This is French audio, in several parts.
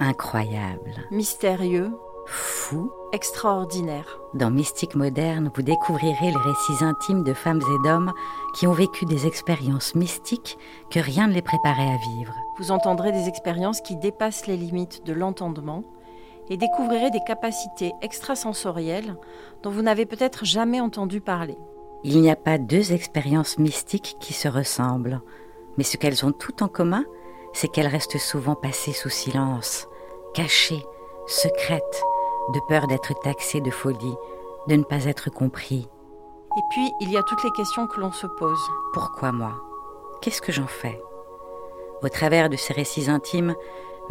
Incroyable. Mystérieux. Fou. Extraordinaire. Dans Mystique moderne, vous découvrirez les récits intimes de femmes et d'hommes qui ont vécu des expériences mystiques que rien ne les préparait à vivre. Vous entendrez des expériences qui dépassent les limites de l'entendement et découvrirez des capacités extrasensorielles dont vous n'avez peut-être jamais entendu parler. Il n'y a pas deux expériences mystiques qui se ressemblent, mais ce qu'elles ont toutes en commun, c'est qu'elles restent souvent passées sous silence, cachées, secrètes, de peur d'être taxées de folie, de ne pas être compris. Et puis, il y a toutes les questions que l'on se pose. Pourquoi moi? Qu'est-ce que j'en fais? Au travers de ces récits intimes,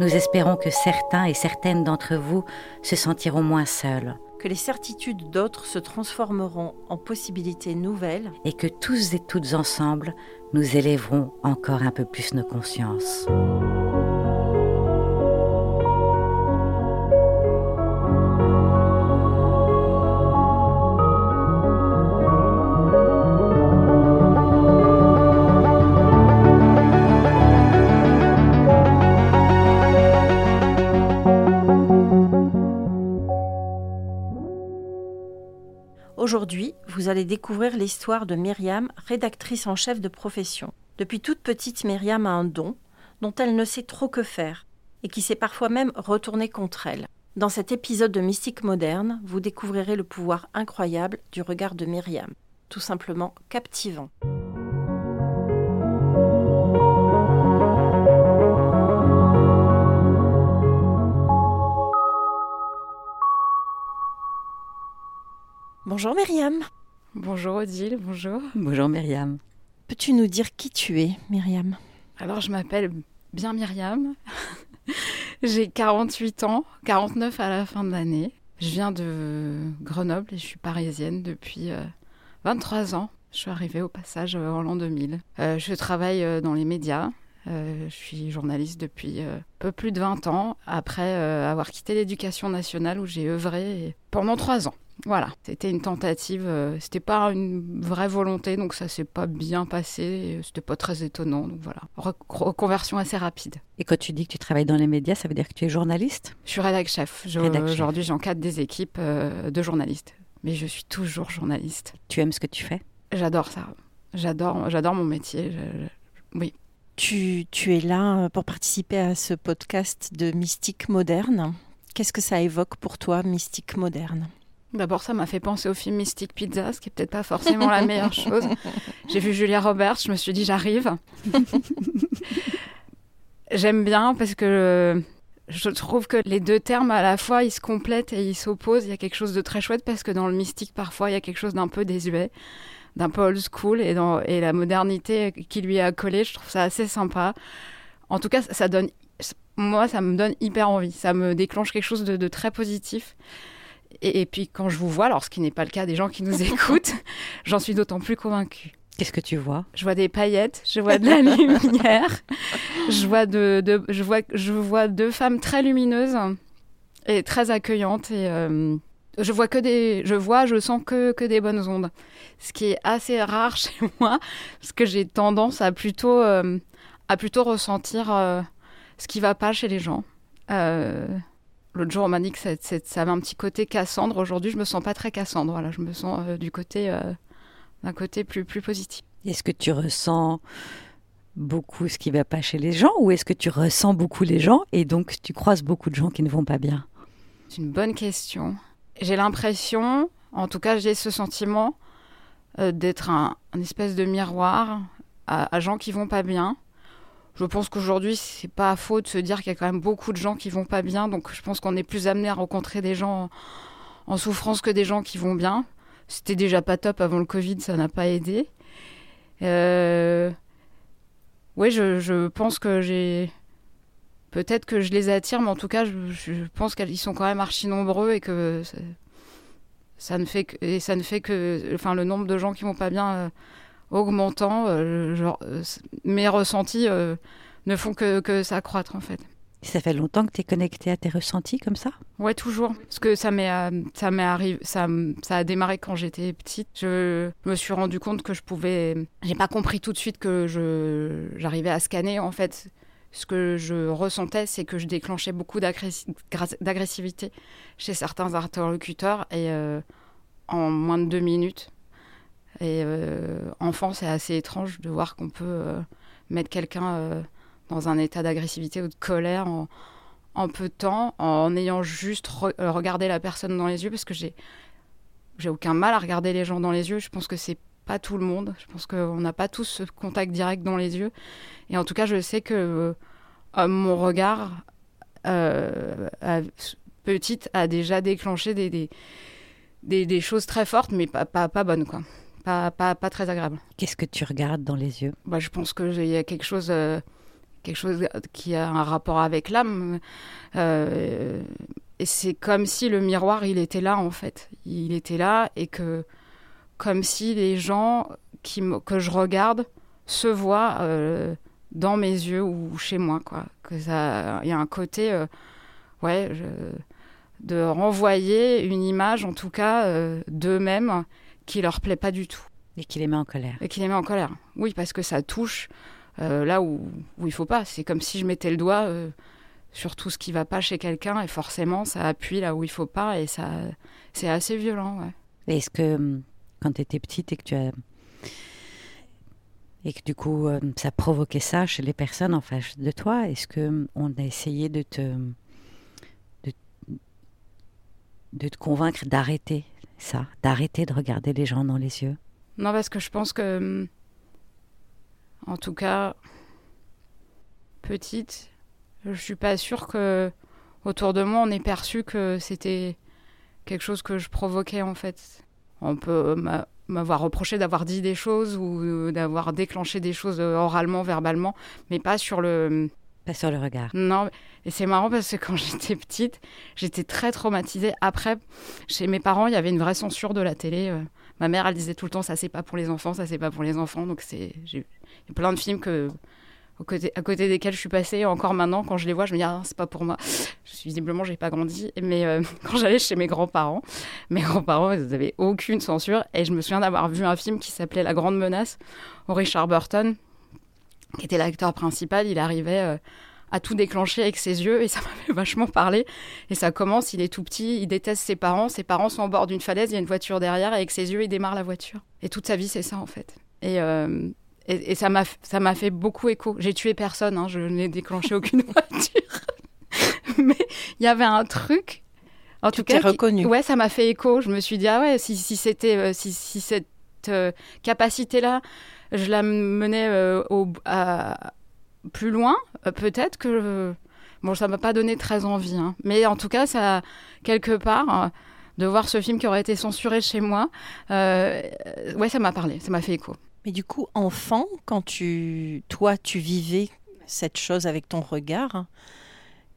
nous espérons que certains et certaines d'entre vous se sentiront moins seuls. Que les certitudes d'autres se transformeront en possibilités nouvelles. Et que tous et toutes ensemble, nous élèverons encore un peu plus nos consciences. Découvrir l'histoire de Myriam, rédactrice en chef de profession. Depuis toute petite, Myriam a un don dont elle ne sait trop que faire et qui s'est parfois même retourné contre elle. Dans cet épisode de Mystique moderne, vous découvrirez le pouvoir incroyable du regard de Myriam, tout simplement captivant. Bonjour Myriam. Bonjour Odile, bonjour. Bonjour Myriam. Peux-tu nous dire qui tu es, Myriam? Alors je m'appelle bien Myriam. J'ai 48 ans, 49 à la fin de l'année. Je viens de Grenoble et je suis parisienne depuis 23 ans. Je suis arrivée au passage en l'an 2000. Euh, je travaille euh, dans les médias. Euh, je suis journaliste depuis un peu plus de 20 ans, après avoir quitté l'éducation nationale où j'ai œuvré pendant 3 ans. Voilà, c'était une tentative, euh, c'était pas une vraie volonté, donc ça s'est pas bien passé, c'était pas très étonnant, donc voilà. reconversion assez rapide. Et quand tu dis que tu travailles dans les médias, ça veut dire que tu es journaliste? Je suis rédac chef. Aujourd'hui, j'encadre des équipes euh, de journalistes, mais je suis toujours journaliste. Tu aimes ce que tu fais? J'adore ça. J'adore, j'adore mon métier. Oui. Tu, tu es là pour participer à ce podcast de Mystique moderne. Qu'est-ce que ça évoque pour toi, Mystique moderne? D'abord, ça m'a fait penser au film Mystic Pizza, ce qui est peut-être pas forcément la meilleure chose. J'ai vu Julia Roberts, je me suis dit j'arrive. J'aime bien parce que je trouve que les deux termes à la fois ils se complètent et ils s'opposent. Il y a quelque chose de très chouette parce que dans le mystique parfois il y a quelque chose d'un peu désuet, d'un peu old school et, dans, et la modernité qui lui a collé, je trouve ça assez sympa. En tout cas, ça donne, moi ça me donne hyper envie, ça me déclenche quelque chose de, de très positif. Et, puis quand je vous vois, alors ce qui n'est pas le cas des gens qui nous écoutent, j'en suis d'autant plus convaincue. Qu'est-ce que tu vois? Je vois des paillettes, je vois de la lumière, je vois de, je vois je vois deux femmes très lumineuses et très accueillantes et euh, je vois que des je vois je sens que que des bonnes ondes. Ce qui est assez rare chez moi parce que j'ai tendance à plutôt euh, à plutôt ressentir euh, ce qui va pas chez les gens. L'autre jour, on m'a dit que ça, avait un petit côté Cassandre. Aujourd'hui, je me sens pas très Cassandre. Voilà, je me sens euh, du côté euh, d'un côté plus plus positif. Est-ce que tu ressens beaucoup ce qui va pas chez les gens, ou est-ce que tu ressens beaucoup les gens et donc tu croises beaucoup de gens qui ne vont pas bien? C'est une bonne question. J'ai l'impression, en tout cas, j'ai ce sentiment euh, d'être un, espèce de miroir à, à gens qui vont pas bien je pense qu'aujourd'hui, c'est pas faux de se dire qu'il y a quand même beaucoup de gens qui vont pas bien. Donc, je pense qu'on est plus amené à rencontrer des gens en, souffrance que des gens qui vont bien. C'était déjà pas top avant le Covid, ça n'a pas aidé. Euh... Oui, je, pense que j'ai. Peut-être que je les attire, mais en tout cas, je, pense qu'ils sont quand même archi nombreux et que ça, ne fait que, ça ne fait que, enfin, le nombre de gens qui vont pas bien euh, augmentant. Euh, genre, euh, mes ressentis euh, ne font que, que s'accroître en fait. Ça fait longtemps que tu es connecté à tes ressentis comme ça? Ouais, toujours. Parce que ça m'est, ça m'est arrivé, ça, ça a démarré quand j'étais petite. Je me suis rendu compte que je pouvais. J'ai pas compris tout de suite que je, j'arrivais à scanner en fait ce que je ressentais, c'est que je déclenchais beaucoup d'agressivité chez certains interlocuteurs et en moins de deux minutes. Et enfant, c'est assez étrange de voir qu'on peut mettre quelqu'un dans un état d'agressivité ou de colère en, peu de temps, en ayant juste regardé la personne dans les yeux, parce que j'ai aucun mal à regarder les gens dans les yeux. Je pense que c'est pas tout le monde. Je pense qu'on n'a pas tous ce contact direct dans les yeux. Et en tout cas, je sais que euh, mon regard, euh, petite, a déjà déclenché des, choses très fortes, mais pas, bonnes. Pas, pas, pas très agréables. Qu'est-ce que tu regardes dans les yeux? Bah, Je pense qu'il y a quelque chose, euh, quelque chose qui a un rapport avec l'âme. Euh, et c'est comme si le miroir, il était là, en fait. Il était là et que, comme si les gens qui que je regarde se voient euh, dans mes yeux ou chez moi, quoi. Que ça, il y a un côté, ouais, de renvoyer une image, en tout cas, d'eux-mêmes qui leur plaît pas du tout. Et qui les met en colère. Et qui les met en colère. Oui, parce que ça touche là où, où il faut pas. C'est comme si je mettais le doigt sur tout ce qui va pas chez quelqu'un et forcément ça appuie là où il faut pas et ça c'est assez violent. Ouais. Est-ce que hum, quand tu étais petite et que tu as et que du coup hum, ça provoquait ça chez les personnes en face de toi, est-ce que hum, on a essayé de te de, de te convaincre d'arrêter ça, d'arrêter de regarder les gens dans les yeux? Non, parce que je pense que en tout cas petite, je suis pas sûre que autour de moi on ait perçu que c'était quelque chose que je provoquais en fait. On peut m'avoir reproché d'avoir dit des choses ou d'avoir déclenché des choses oralement, verbalement, mais pas sur le pas sur le regard. Non, et c'est marrant parce que quand j'étais petite, j'étais très traumatisée. Après, chez mes parents, il y avait une vraie censure de la télé. Euh. Ma mère, elle disait tout le temps, ça c'est pas pour les enfants, ça c'est pas pour les enfants. Donc c'est, j'ai plein de films que à côté desquels je suis passée. Encore maintenant, quand je les vois, je me dis, ah, c'est pas pour moi. Visiblement, j'ai pas grandi. Mais euh, quand j'allais chez mes grands-parents, mes grands-parents, ils n'avaient aucune censure. Et je me souviens d'avoir vu un film qui s'appelait La Grande Menace, où Richard Burton, qui était l'acteur principal, il arrivait euh, à tout déclencher avec ses yeux et ça m'avait vachement parlé. Et ça commence, il est tout petit, il déteste ses parents, ses parents sont au bord d'une falaise, il y a une voiture derrière et avec ses yeux, il démarre la voiture. Et toute sa vie, c'est ça en fait. Et, euh, et, ça m'a ça m'a fait beaucoup écho. J'ai tué personne, hein, je n'ai déclenché aucune voiture. Mais il y avait un truc. En tout cas, reconnu. ouais, ça m'a fait écho. Je me suis dit ah ouais, si, si c'était euh, si, si, cette euh, capacité là, je la menais euh, au, plus loin, peut-être que bon, ça m'a pas donné très envie. Hein. Mais en tout cas, ça quelque part de voir ce film qui aurait été censuré chez moi, ouais, ça m'a parlé, ça m'a fait écho. Mais du coup, enfant, quand tu, toi, tu vivais cette chose avec ton regard,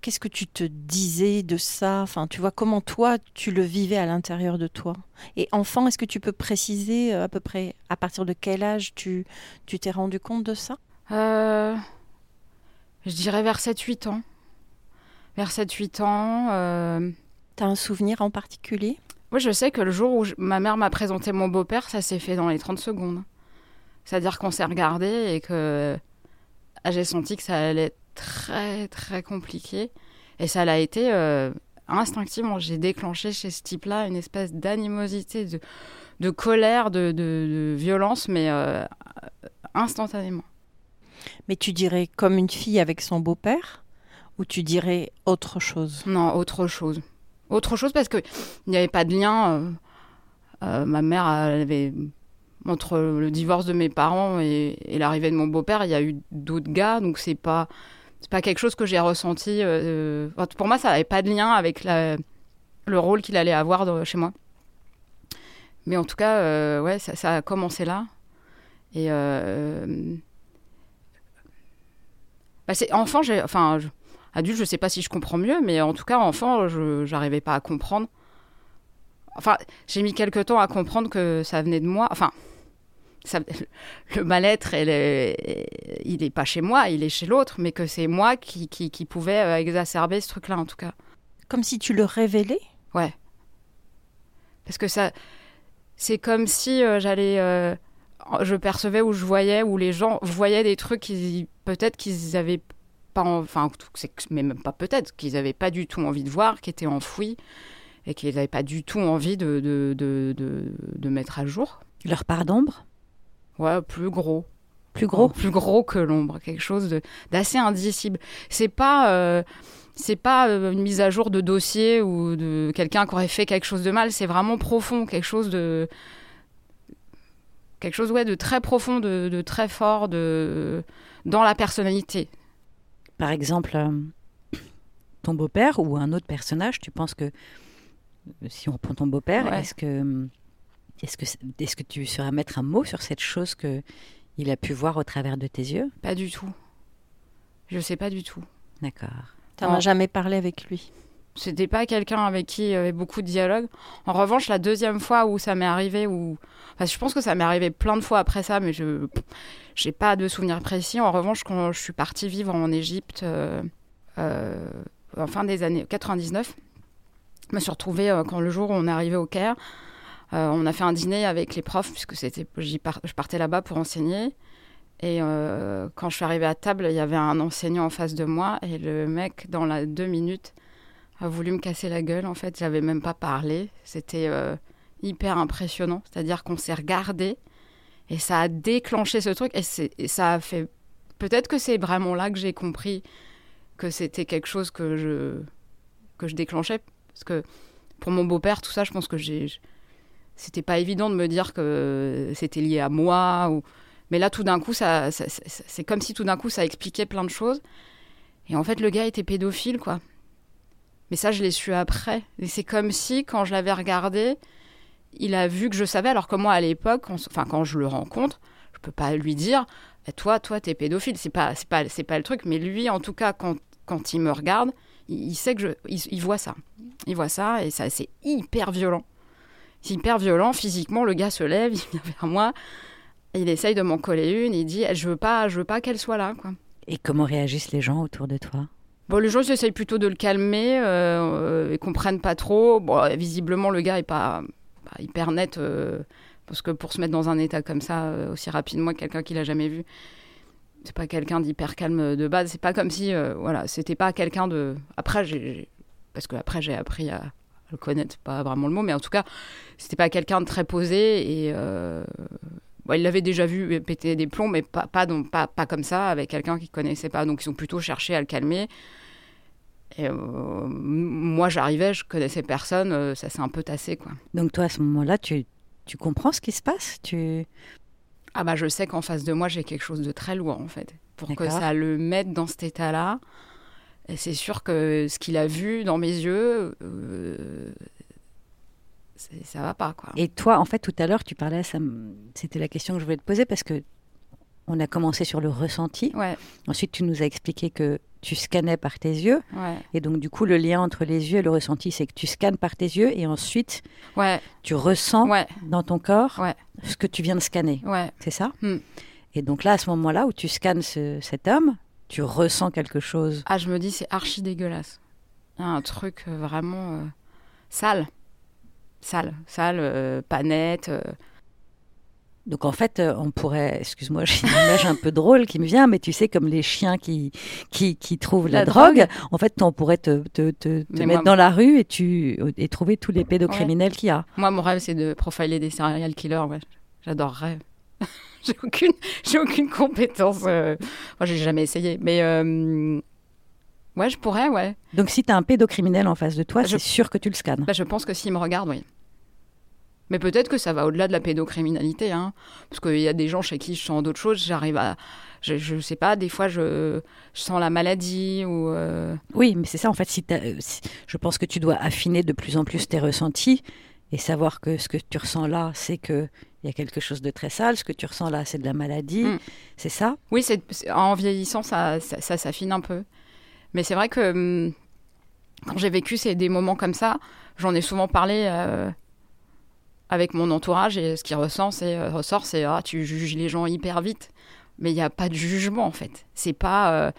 qu'est-ce que tu te disais de ça? Enfin, tu vois, comment toi, tu le vivais à l'intérieur de toi? Et enfant, est-ce que tu peux préciser euh, à peu près à partir de quel âge tu tu t'es rendu compte de ça? Euh, Je dirais vers 7-8 ans. Vers 7-8 ans. Euh... T'as un souvenir en particulier? Oui, je sais que le jour où ma mère m'a présenté mon beau-père, ça s'est fait dans les 30 secondes. C'est-à-dire qu'on s'est regardé et que j'ai senti que ça allait être très très compliqué. Et ça l'a été euh, instinctivement. J'ai déclenché chez ce type-là une espèce d'animosité, de, de, colère, de, de, violence, mais euh, instantanément. Mais tu dirais comme une fille avec son beau-père ou tu dirais autre chose? Non, autre chose. Autre chose parce qu'il n'y avait pas de lien. Euh, ma mère elle avait entre le divorce de mes parents et, l'arrivée de mon beau-père, il y a eu d'autres gars, donc c'est pas c'est pas quelque chose que j'ai ressenti. Euh, pour moi, ça n'avait pas de lien avec le rôle qu'il allait avoir chez moi. Mais en tout cas, euh, ouais, ça, a commencé là. Et euh, bah enfant, enfin, adulte, je sais pas si je comprends mieux, mais en tout cas, enfant, je pas à comprendre. Enfin, j'ai mis quelques temps à comprendre que ça venait de moi. Enfin, le mal-être, il n'est pas chez moi, il est chez l'autre, mais que c'est moi qui, qui, pouvais euh, exacerber ce truc-là, en tout cas. Comme si tu le révélais? Ouais. Parce que ça, c'est comme si euh, j'allais, euh, je percevais ou je voyais, ou les gens voyaient des trucs qui peut-être qu'ils avaient pas, enfin, mais même pas peut-être, qu'ils n'avaient pas du tout envie de voir, qui étaient enfouis et qu'ils n'avaient pas du tout envie de, de, de, de, mettre à jour. Leur part d'ombre? Ouais, plus gros. Plus gros Plus gros que l'ombre, quelque chose d'assez indicible. C'est pas. Euh, c'est pas euh, une mise à jour de dossier ou de quelqu'un qui aurait fait quelque chose de mal, c'est vraiment profond, quelque chose de quelque chose ouais, de très profond, de, de très fort de dans la personnalité. Par exemple, euh, ton beau-père ou un autre personnage, tu penses que si on reprend ton beau-père, est-ce que est-ce que tu saurais mettre un mot sur cette chose que il a pu voir au travers de tes yeux? Pas du tout. Je sais pas du tout. D'accord. Tu n'en as jamais parlé avec lui? C'était pas quelqu'un avec qui il y avait beaucoup de dialogue. En revanche, la deuxième fois où ça m'est arrivé, où... Enfin, je pense que ça m'est arrivé plein de fois après ça, mais je n'ai pas de souvenir précis. En revanche, quand je suis partie vivre en Égypte euh, euh, en fin des années 99, je me suis retrouvée euh, quand le jour où on est arrivé au Caire. On a fait un dîner avec les profs, puisque c'était, je partais là-bas pour enseigner. Et euh, quand je suis arrivée à table, il y avait un enseignant en face de moi et le mec, dans la deux minutes, a voulu me casser la gueule. En fait, j'avais même pas parlé. C'était euh, hyper impressionnant. C'est-à-dire qu'on s'est regardé et ça a déclenché ce truc et, ça a fait. Peut-être que c'est vraiment là que j'ai compris que c'était quelque chose que je que je déclenchais parce que pour mon beau-père, tout ça, je pense que j'ai. C'était pas évident de me dire que c'était lié à moi ou mais là, tout d'un coup, ça, c'est comme si tout d'un coup, ça expliquait plein de choses. Et en fait, le gars était pédophile, quoi. Mais ça, je l'ai su après. Et c'est comme si, quand je l'avais regardé, il a vu que je savais, alors que moi, à l'époque, enfin, quand je le rencontre, je peux pas lui dire, eh, toi, toi, t'es pédophile. C'est pas, c'est pas, pas le truc. Mais lui, en tout cas, quand, quand il me regarde, il, sait que je, il, voit ça. Il voit ça, et ça, c'est hyper violent. C'est hyper violent. Physiquement, le gars se lève, il vient vers moi il essaye de m'en coller une. Il dit Je veux pas, je veux pas qu'elle soit là. Quoi. Et comment réagissent les gens autour de toi? Bon, les gens essayent plutôt de le calmer euh, et comprennent pas trop. Bon, visiblement, le gars est pas, hyper net euh, parce que pour se mettre dans un état comme ça euh, aussi rapidement, quelqu'un qu'il a jamais vu, c'est pas quelqu'un d'hyper calme de base. C'est pas comme si, euh, voilà, c'était pas quelqu'un de. Après, j'ai, parce que après j'ai appris à, le connaître, pas vraiment le mot, mais en tout cas, c'était pas quelqu'un de très posé et il l'avait déjà vu péter des plombs, mais pas, pas, pas, pas comme ça, avec quelqu'un qu'il connaissait pas. Donc ils ont plutôt cherché à le calmer. Et euh, moi, j'arrivais, je connaissais personne, euh, ça s'est un peu tassé. Quoi. Donc toi, à ce moment-là, tu, tu comprends ce qui se passe? Tu... Ah bah je sais qu'en face de moi, j'ai quelque chose de très lourd, en fait. Pour que ça le mette dans cet état-là, c'est sûr que ce qu'il a vu dans mes yeux, euh, ça va pas quoi. Et toi, en fait, tout à l'heure, tu parlais, c'était la question que je voulais te poser parce que on a commencé sur le ressenti. Ouais. Ensuite, tu nous as expliqué que tu scannais par tes yeux. Ouais. Et donc, du coup, le lien entre les yeux et le ressenti, c'est que tu scannes par tes yeux et ensuite, ouais. tu ressens dans ton corps ce que tu viens de scanner. Ouais. C'est ça? Hmm. Et donc là, à ce moment-là où tu scannes cet homme, tu ressens quelque chose. Ah, je me dis, c'est archi dégueulasse. Un truc euh, vraiment euh, sale sale, sale, euh, pas. Euh. Donc en fait, on pourrait, excuse-moi, j'ai une image un peu drôle qui me vient, mais tu sais, comme les chiens qui, qui, qui trouvent la, drogue, en fait, on pourrait te, te, te, mettre dans la rue et, tu, et trouver tous les pédocriminels qu'il y a. Moi, mon rêve, c'est de profiler des serial killers, ouais. J'adorerais. j'ai aucune, j'ai aucune compétence. Moi, j'ai jamais essayé, mais ouais, je pourrais, ouais. Donc si tu as un pédocriminel en face de toi, c'est sûr que tu le scannes. Bah, je pense que s'il me regarde, oui. Mais peut-être que ça va au-delà de la pédocriminalité, hein, parce qu'il y a des gens chez qui je sens d'autres choses. J'arrive à, je, ne sais pas, des fois je, sens la maladie ou. Euh, oui, mais c'est ça en fait. Euh, si, je pense que tu dois affiner de plus en plus tes ressentis et savoir que ce que tu ressens là, c'est que il y a quelque chose de très sale. Ce que tu ressens là, c'est de la maladie. Mm. C'est ça? Oui, c'est en vieillissant, ça, ça, s'affine un peu. Mais c'est vrai que hum, quand j'ai vécu c'est des moments comme ça, j'en ai souvent parlé. Euh, avec mon entourage et ce qui ressent, c'est, euh, ressort, c'est ah, tu juges les gens hyper vite. Mais il n'y a pas de jugement en fait. C'est pas. Euh,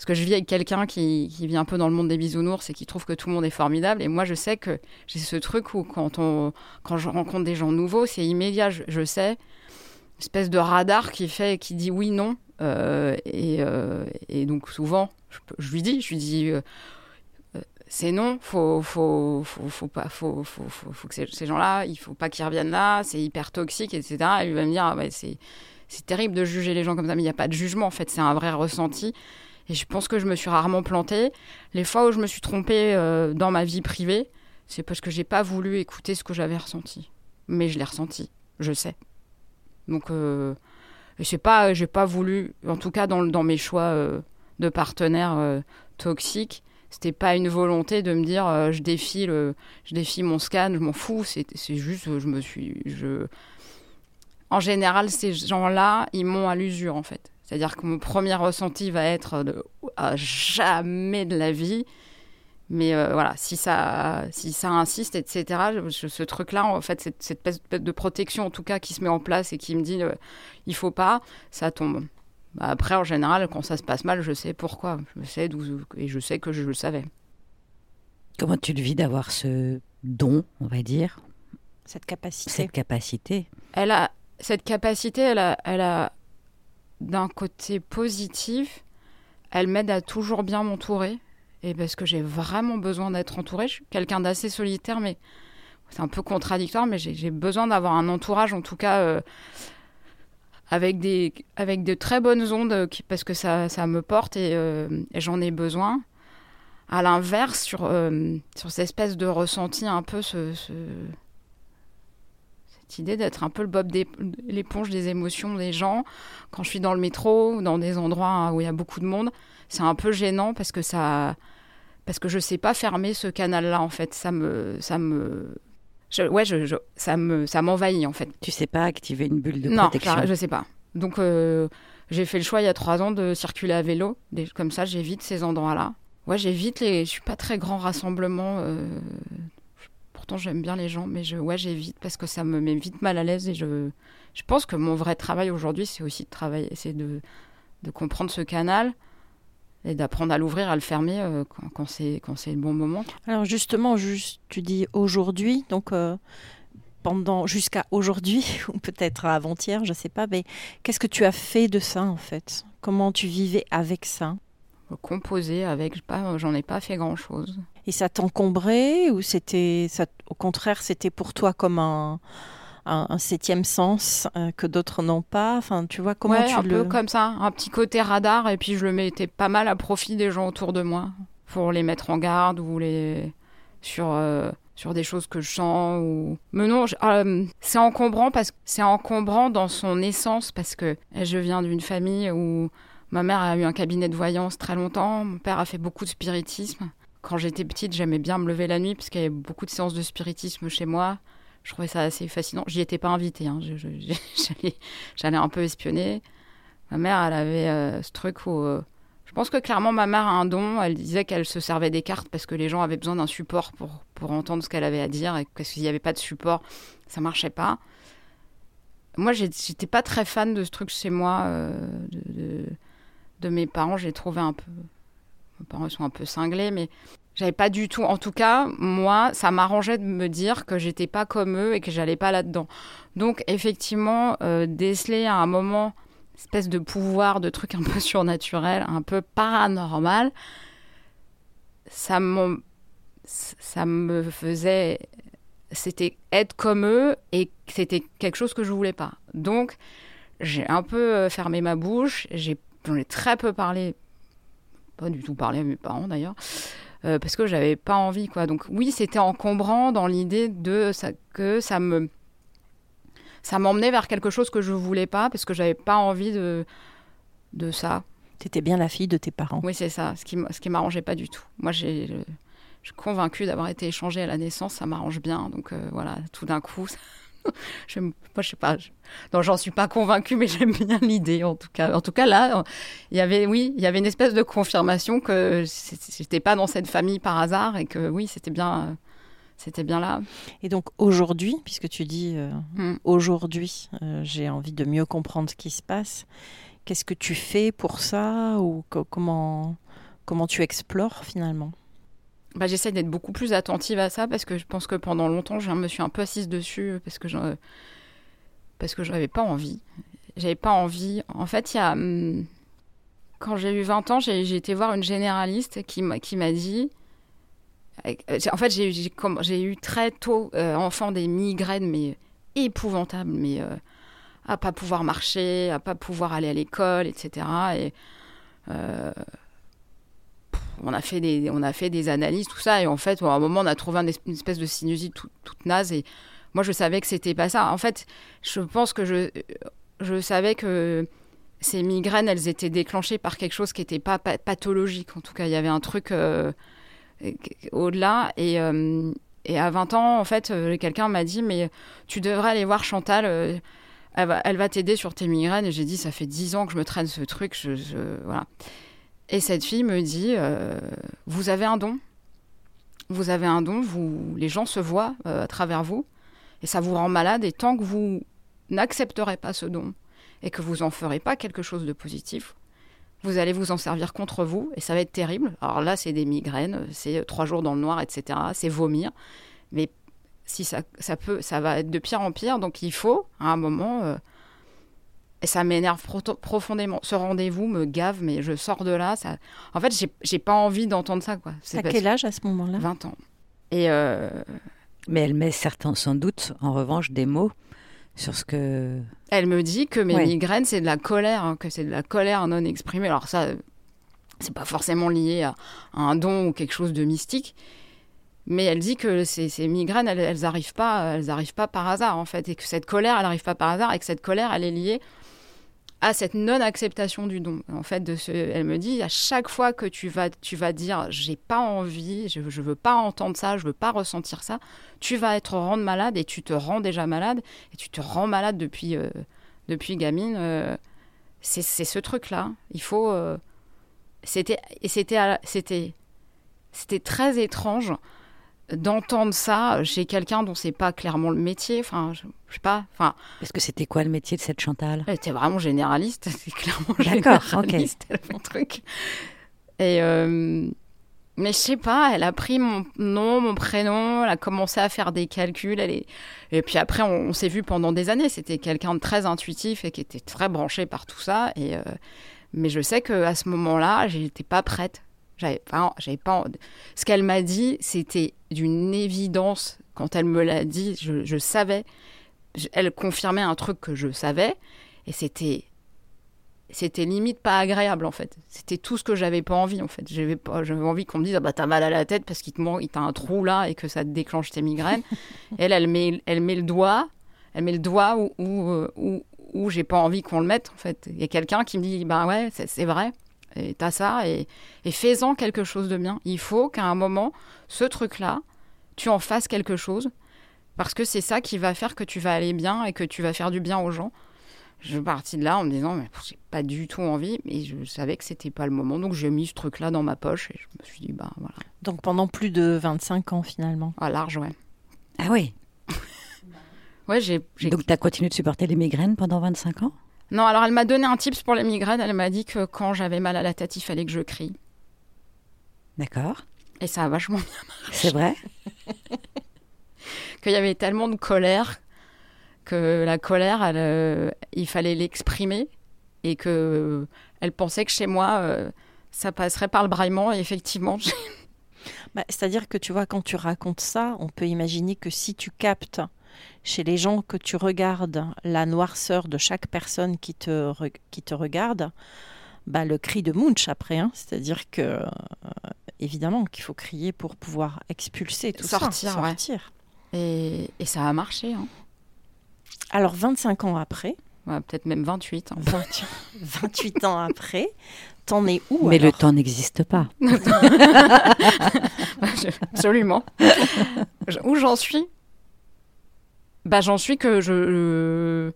parce que je vis avec quelqu'un qui, vit un peu dans le monde des bisounours et qui trouve que tout le monde est formidable. Et moi, je sais que j'ai ce truc où quand, on, quand je rencontre des gens nouveaux, c'est immédiat. Je, sais, une espèce de radar qui fait, qui dit oui, non. et, et, donc souvent, je, lui dis, je lui dis, c'est non, faut, faut, faut, faut pas, faut, faut, faut, que ces, gens-là, il faut pas qu'ils reviennent là, c'est hyper toxique, etc. Et lui va me dire, ah c'est terrible de juger les gens comme ça, mais il n'y a pas de jugement, en fait, c'est un vrai ressenti. Et je pense que je me suis rarement plantée. Les fois où je me suis trompée euh, dans ma vie privée, c'est parce que j'ai pas voulu écouter ce que j'avais ressenti. Mais je l'ai ressenti, je sais. Donc, euh, je pas, j'ai pas voulu, en tout cas dans, mes choix euh, de partenaires euh, toxiques, c'était pas une volonté de me dire euh, je défie je défie mon scan, je m'en fous. C'est juste je me suis je en général ces gens-là ils m'ont à l'usure en fait. C'est-à-dire que mon premier ressenti va être de à jamais de la vie. Mais euh, voilà, si ça, si ça insiste, etc., ce truc-là, en fait, cette, cette espèce de protection, en tout cas, qui se met en place et qui me dit, euh, il faut pas, ça tombe. Bah, après, en général, quand ça se passe mal, je sais pourquoi. Je sais d'où et je sais que je le savais. Comment tu le vis d'avoir ce don, on va dire? Cette capacité. Cette capacité. Elle a cette capacité. Elle a, elle a d'un côté positif. Elle m'aide à toujours bien m'entourer. Et parce que j'ai vraiment besoin d'être entourée. Je suis quelqu'un d'assez solitaire, mais c'est un peu contradictoire, mais j'ai besoin d'avoir un entourage, en tout cas. Euh, avec des avec de très bonnes ondes qui, parce que ça, me porte et, euh, j'en ai besoin. À l'inverse, sur, euh, sur cette espèce de ressenti un peu ce, cette idée d'être un peu le bob l'éponge des émotions des gens quand je suis dans le métro ou dans des endroits où il y a beaucoup de monde, c'est un peu gênant parce que ça parce que je sais pas fermer ce canal là en fait, ça me ça me ouais, je, ça me, ça m'envahit en fait. Tu sais pas activer une bulle de protection Non, je sais pas. Donc euh, j'ai fait le choix il y a trois ans de circuler à vélo. Comme ça, j'évite ces endroits-là. Ouais, j'évite les. Je suis pas très grand rassemblement. Euh, j'aime bien les gens, mais je, ouais, j'évite parce que ça me met vite mal à l'aise et je, je pense que mon vrai travail aujourd'hui, c'est aussi de travailler, c'est de, de comprendre ce canal et d'apprendre à l'ouvrir, à le fermer euh, quand, quand c'est quand c'est le bon moment. Alors justement, juste, tu dis aujourd'hui, donc euh, pendant jusqu'à aujourd'hui ou peut-être avant-hier, je sais pas, mais qu'est-ce que tu as fait de ça en fait? Comment tu vivais avec ça? Composer avec, pas, j'en ai pas fait grand-chose. Et ça t'encombrait ou c'était, ça, au contraire, c'était pour toi comme un un, septième sens euh, que d'autres n'ont pas? Enfin, tu vois comment tu un le... peu comme ça, un petit côté radar, et puis je le mettais pas mal à profit des gens autour de moi pour les mettre en garde ou les sur euh, sur des choses que je sens ou mais non euh, c'est encombrant parce que c'est encombrant dans son essence parce que je viens d'une famille où ma mère a eu un cabinet de voyance très longtemps mon père a fait beaucoup de spiritisme quand j'étais petite j'aimais bien me lever la nuit parce qu'il y avait beaucoup de séances de spiritisme chez moi je trouvais ça assez fascinant. J'y étais pas invitée, hein. j'allais un peu espionner. Ma mère, elle avait euh, ce truc où. Euh, je pense que clairement, ma mère a un don. Elle disait qu'elle se servait des cartes parce que les gens avaient besoin d'un support pour, pour entendre ce qu'elle avait à dire et que s'il n'y avait pas de support, ça marchait pas. Moi, j'étais pas très fan de ce truc chez moi, euh, mes parents. J'ai trouvé un peu. Mes parents sont un peu cinglés, mais j'avais pas du tout, en tout cas, moi, ça m'arrangeait de me dire que j'étais pas comme eux et que j'allais pas là-dedans. Donc, effectivement, euh, déceler à un moment espèce de pouvoir, de truc un peu surnaturel, un peu paranormal, ça, ça me faisait. C'était être comme eux et c'était quelque chose que je voulais pas. Donc, j'ai un peu euh, fermé ma bouche, j'en ai, très peu parlé, pas du tout parlé à mes parents d'ailleurs. Euh, parce que j'avais pas envie quoi. Donc oui, c'était encombrant dans l'idée de ça, que ça me ça m'emmenait vers quelque chose que je voulais pas parce que j'avais pas envie de de ça. T'étais bien la fille de tes parents. Oui, c'est ça, ce qui ce qui m'arrangeait pas du tout. Moi, j'ai je suis convaincue d'avoir été échangée à la naissance, ça m'arrange bien. Donc euh, voilà, tout d'un coup, je, moi, je sais pas. Non, j'en suis pas convaincue, mais j'aime bien l'idée, en tout cas. En tout cas, là, il y avait, oui, il y avait une espèce de confirmation que j'étais pas dans cette famille par hasard et que oui, c'était bien, c'était bien là. Et donc aujourd'hui, puisque tu dis euh, hmm. aujourd'hui, euh, j'ai envie de mieux comprendre ce qui se passe. Qu'est-ce que tu fais pour ça ou comment comment tu explores finalement? Bah, j'essaie d'être beaucoup plus attentive à ça parce que je pense que pendant longtemps, je me suis un peu assise dessus parce que je parce que j'avais pas envie. j'avais pas envie. En fait, il y a. hum, Quand j'ai eu 20 ans, j'ai été voir une généraliste qui m'a qui m'a dit. euh, En fait, j'ai j'ai eu très tôt, euh, enfant, des migraines, mais épouvantables, mais euh, à pas pouvoir marcher, à pas pouvoir aller à l'école, etc. Et on a fait des on a fait des analyses, tout ça, et en fait, à un moment, on a trouvé une espèce de sinusite tout- toute naze, et moi, je savais que c'était pas ça. En fait, je pense que je je savais que ces migraines, elles étaient déclenchées par quelque chose qui n'était pas pa- pathologique. En tout cas, il y avait un truc euh, au-delà. Et, euh, et à 20 ans, en fait, euh, quelqu'un m'a dit, mais tu devrais aller voir Chantal. elle va, va t'aider sur tes migraines. Et j'ai dit, ça fait 10 ans que je me traîne ce truc. Voilà. Et cette fille me dit, euh, vous avez un don. Vous avez un don. Vous, les gens se voient euh, à travers vous. Et ça vous rend malade. Et tant que vous n'accepterez pas ce don et que vous n'en ferez pas quelque chose de positif, vous allez vous en servir contre vous et ça va être terrible. Alors là, c'est des migraines, c'est trois jours dans le noir, etc. C'est vomir. Mais si ça, ça peut, ça va être de pire en pire. Donc il faut, à un moment, euh, et ça m'énerve pro- profondément. Ce rendez-vous me gave, mais je sors de là. Ça... En fait, j'ai- j'ai pas envie d'entendre ça. Quoi. C'est À quel âge à ce moment-là? 20 ans. Et euh, Mais elle met certains, sans doute, en revanche, des mots sur ce que. Elle me dit que mes Ouais. migraines, c'est de la colère, hein, que c'est de la colère non exprimée. Alors ça, c'est pas forcément lié à, à un don ou quelque chose de mystique. Mais elle dit que ces, ces migraines, elles, elles arrivent pas, elles arrivent pas par hasard en fait, et que cette colère, elle arrive pas par hasard, et que cette colère, elle est liée à cette non-acceptation du don. En fait, de ce, elle me dit à chaque fois que tu vas, tu vas dire, j'ai pas envie, je, veux pas entendre ça, je veux pas ressentir ça, tu vas être rendre malade et tu te rends déjà malade et tu te rends malade depuis, euh, depuis gamine. euh, c'est ce truc-là. Il faut. euh, c'était c'était c'était très étrange d'entendre ça chez quelqu'un dont c'est pas clairement le métier. Enfin, je, je sais pas. Enfin, Parce que c'était quoi le métier de cette Chantal? Elle était vraiment généraliste. C'est clairement généraliste. Elle fait un truc. Et euh, mais je sais pas, elle a pris mon nom, mon prénom, elle a commencé à faire des calculs. Elle est... Et puis après, on, on s'est vu pendant des années. C'était quelqu'un de très intuitif et qui était très branché par tout ça. Et euh, mais je sais que à ce moment-là, j'étais pas prête. J'avais pas, j'avais pas. Ce qu'elle m'a dit, c'était d'une évidence. Quand elle me l'a dit, je, je savais. Je- Elle confirmait un truc que je savais, et c'était c'était limite pas agréable en fait. C'était tout ce que j'avais pas envie en fait. J'avais pas, j'avais envie qu'on me dise ah bah t'as mal à la tête parce qu'il te t'a un trou là et que ça te déclenche tes migraines. elle, elle met, elle met le doigt, elle met le doigt où où, euh, où, où j'ai pas envie qu'on le mette en fait. Il y a quelqu'un qui me dit bah ouais c'est, c'est vrai. Et t'as ça et, et fais-en quelque chose de bien. Il faut qu'à un moment ce truc là, tu en fasses quelque chose parce que c'est ça qui va faire que tu vas aller bien et que tu vas faire du bien aux gens. Je suis partie de là en me disant, mais j'ai pas du tout envie, mais je savais que c'était pas le moment, donc j'ai mis ce truc-là dans ma poche et je me suis dit, bah voilà, Donc pendant plus de 25 ans finalement. à large, ouais. Ah oui. Ouais, j'ai. j'ai- Donc tu as continué de supporter les migraines pendant 25 ans? Non, alors elle m'a donné un tips pour les migraines. Elle m'a dit que quand j'avais mal à la tête, il fallait que je crie. D'accord. Et ça a vachement bien. C'est vrai? Qu'il y avait tellement de colère que la colère, elle, euh, il fallait l'exprimer et que euh, elle pensait que chez moi, euh, ça passerait par le braillement. Et effectivement, Bah, C'est-à-dire que tu vois, quand tu racontes ça, on peut imaginer que si tu captes chez les gens que tu regardes la noirceur de chaque personne qui te, re- qui te regarde, bah, le cri de Munch après, hein, c'est-à-dire que euh, évidemment qu'il faut crier pour pouvoir expulser tout Sortir, ça, ouais. sortir. et, et ça a marché. hein. Alors 25 ans après, Ouais, Peut-être même 28. hein. 20 28 ans après, t'en es où Mais le temps n'existe pas. Absolument. Où j'en suis? Bah j'en suis que je,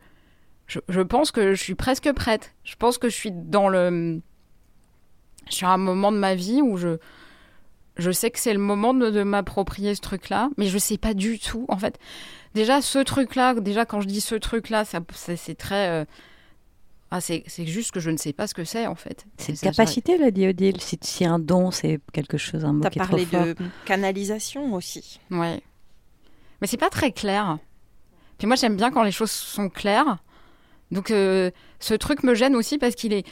je je pense que je suis presque prête. Je pense que je suis dans le je suis à un moment de ma vie où je je sais que c'est le moment de, de m'approprier ce truc-là, mais je sais pas du tout en fait. Déjà ce truc-là, déjà quand je dis ce truc-là, ça, ça- c'est très euh, ah, c'est c'est juste que je ne sais pas ce que c'est en fait. C'est une Ça, capacité, l'a dit Odile. Si, si un don, c'est quelque chose, un mot T'as qui est trop parlé fort. de canalisation aussi. Ouais. Mais c'est pas très clair. Puis moi, j'aime bien quand les choses sont claires. Donc ce truc me gêne aussi parce qu'il est,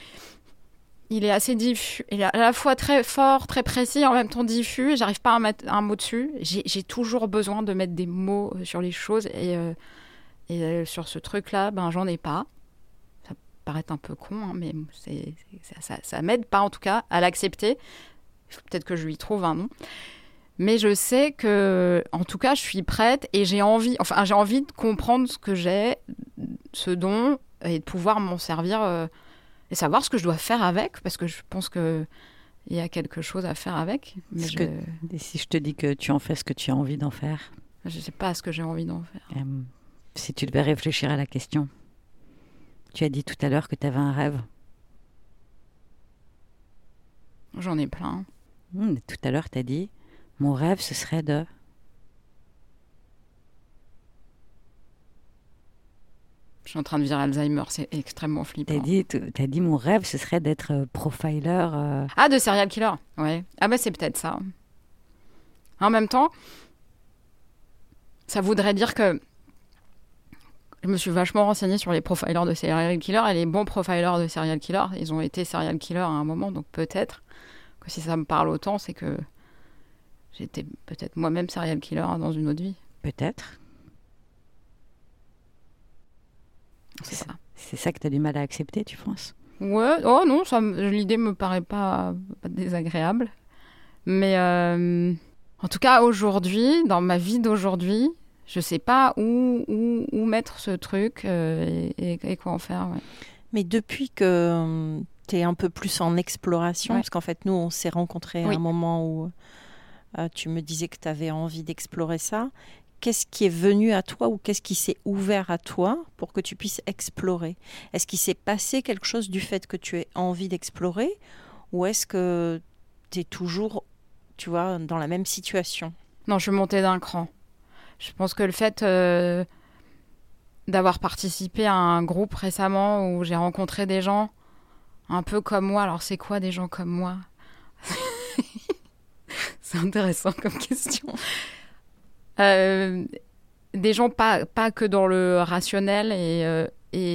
il est assez diffus. Il est à la fois très fort, très précis, en même temps diffus. J'arrive pas à mettre un mot dessus. J'ai toujours besoin de mettre des mots sur les choses et, et sur ce truc-là, ben j'en ai pas paraît un peu con, hein, mais ça, ça, m'aide pas en tout cas à l'accepter. Peut-être que je lui trouve un nom. Mais je sais que, en tout cas, je suis prête et j'ai envie, enfin, j'ai envie de comprendre ce que j'ai, ce don, et de pouvoir m'en servir euh, et savoir ce que je dois faire avec, parce que je pense que il y a quelque chose à faire avec. Mais si je te dis que tu en fais ce que tu as envie d'en faire Je ne sais pas ce que j'ai envie d'en faire. Euh, si tu devais réfléchir à la question. Tu as dit tout à l'heure que tu avais un rêve. J'en ai plein. Hmm, tout à l'heure, tu as dit Mon rêve, ce serait de. Je suis en train de virer Alzheimer, c'est extrêmement flippant. Tu as, dit Mon rêve, ce serait d'être euh, profiler. Euh. Ah, de serial killer Ouais. Ah, bah, c'est peut-être ça. En même temps, ça voudrait dire que je me suis vachement renseignée sur les profilers de serial killers et les bons profilers de serial killers. Ils ont été serial killers à un moment, donc peut-être que si ça me parle autant, c'est que j'étais peut-être moi-même serial killer dans une autre vie. Peut-être. C'est ça. C'est ça que tu as du mal à accepter, tu penses? Ouais, oh non, l'idée me paraît pas, pas désagréable. Mais euh, en tout cas, aujourd'hui, dans ma vie d'aujourd'hui, je sais pas où, où, mettre ce truc euh, et, quoi en faire. Mais depuis que euh, tu es un peu plus en exploration, parce qu'en fait, nous, on s'est rencontrés à un moment où euh, tu me disais que tu avais envie d'explorer ça. Qu'est-ce qui est venu à toi ou qu'est-ce qui s'est ouvert à toi pour que tu puisses explorer? Est-ce qu'il s'est passé quelque chose du fait que tu aies envie d'explorer ou est-ce que tu es toujours, tu vois, dans la même situation? Non, je suis montée d'un cran. Je pense que le fait euh, d'avoir participé à un groupe récemment où j'ai rencontré des gens un peu comme moi, alors c'est quoi des gens comme moi? C'est intéressant comme question. Euh, des gens pas, pas que dans le rationnel et, euh,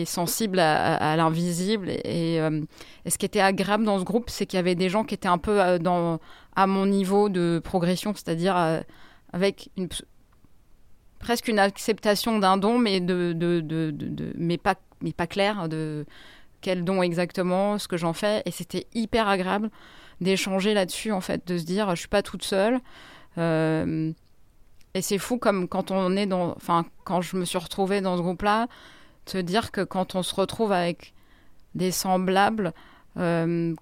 sensible à, l'invisible. Et, et, ce qui était agréable dans ce groupe, c'est qu'il y avait des gens qui étaient un peu dans, à mon niveau de progression, c'est-à-dire avec presque une acceptation d'un don, mais, de, mais, pas, mais pas clair de quel don exactement, ce que j'en fais. Et c'était hyper agréable d'échanger là-dessus, en fait, de se dire, je suis pas toute seule. Euh, et c'est fou comme quand on est dans... Enfin, quand je me suis retrouvée dans ce groupe-là, se dire que quand on se retrouve avec des semblables, euh,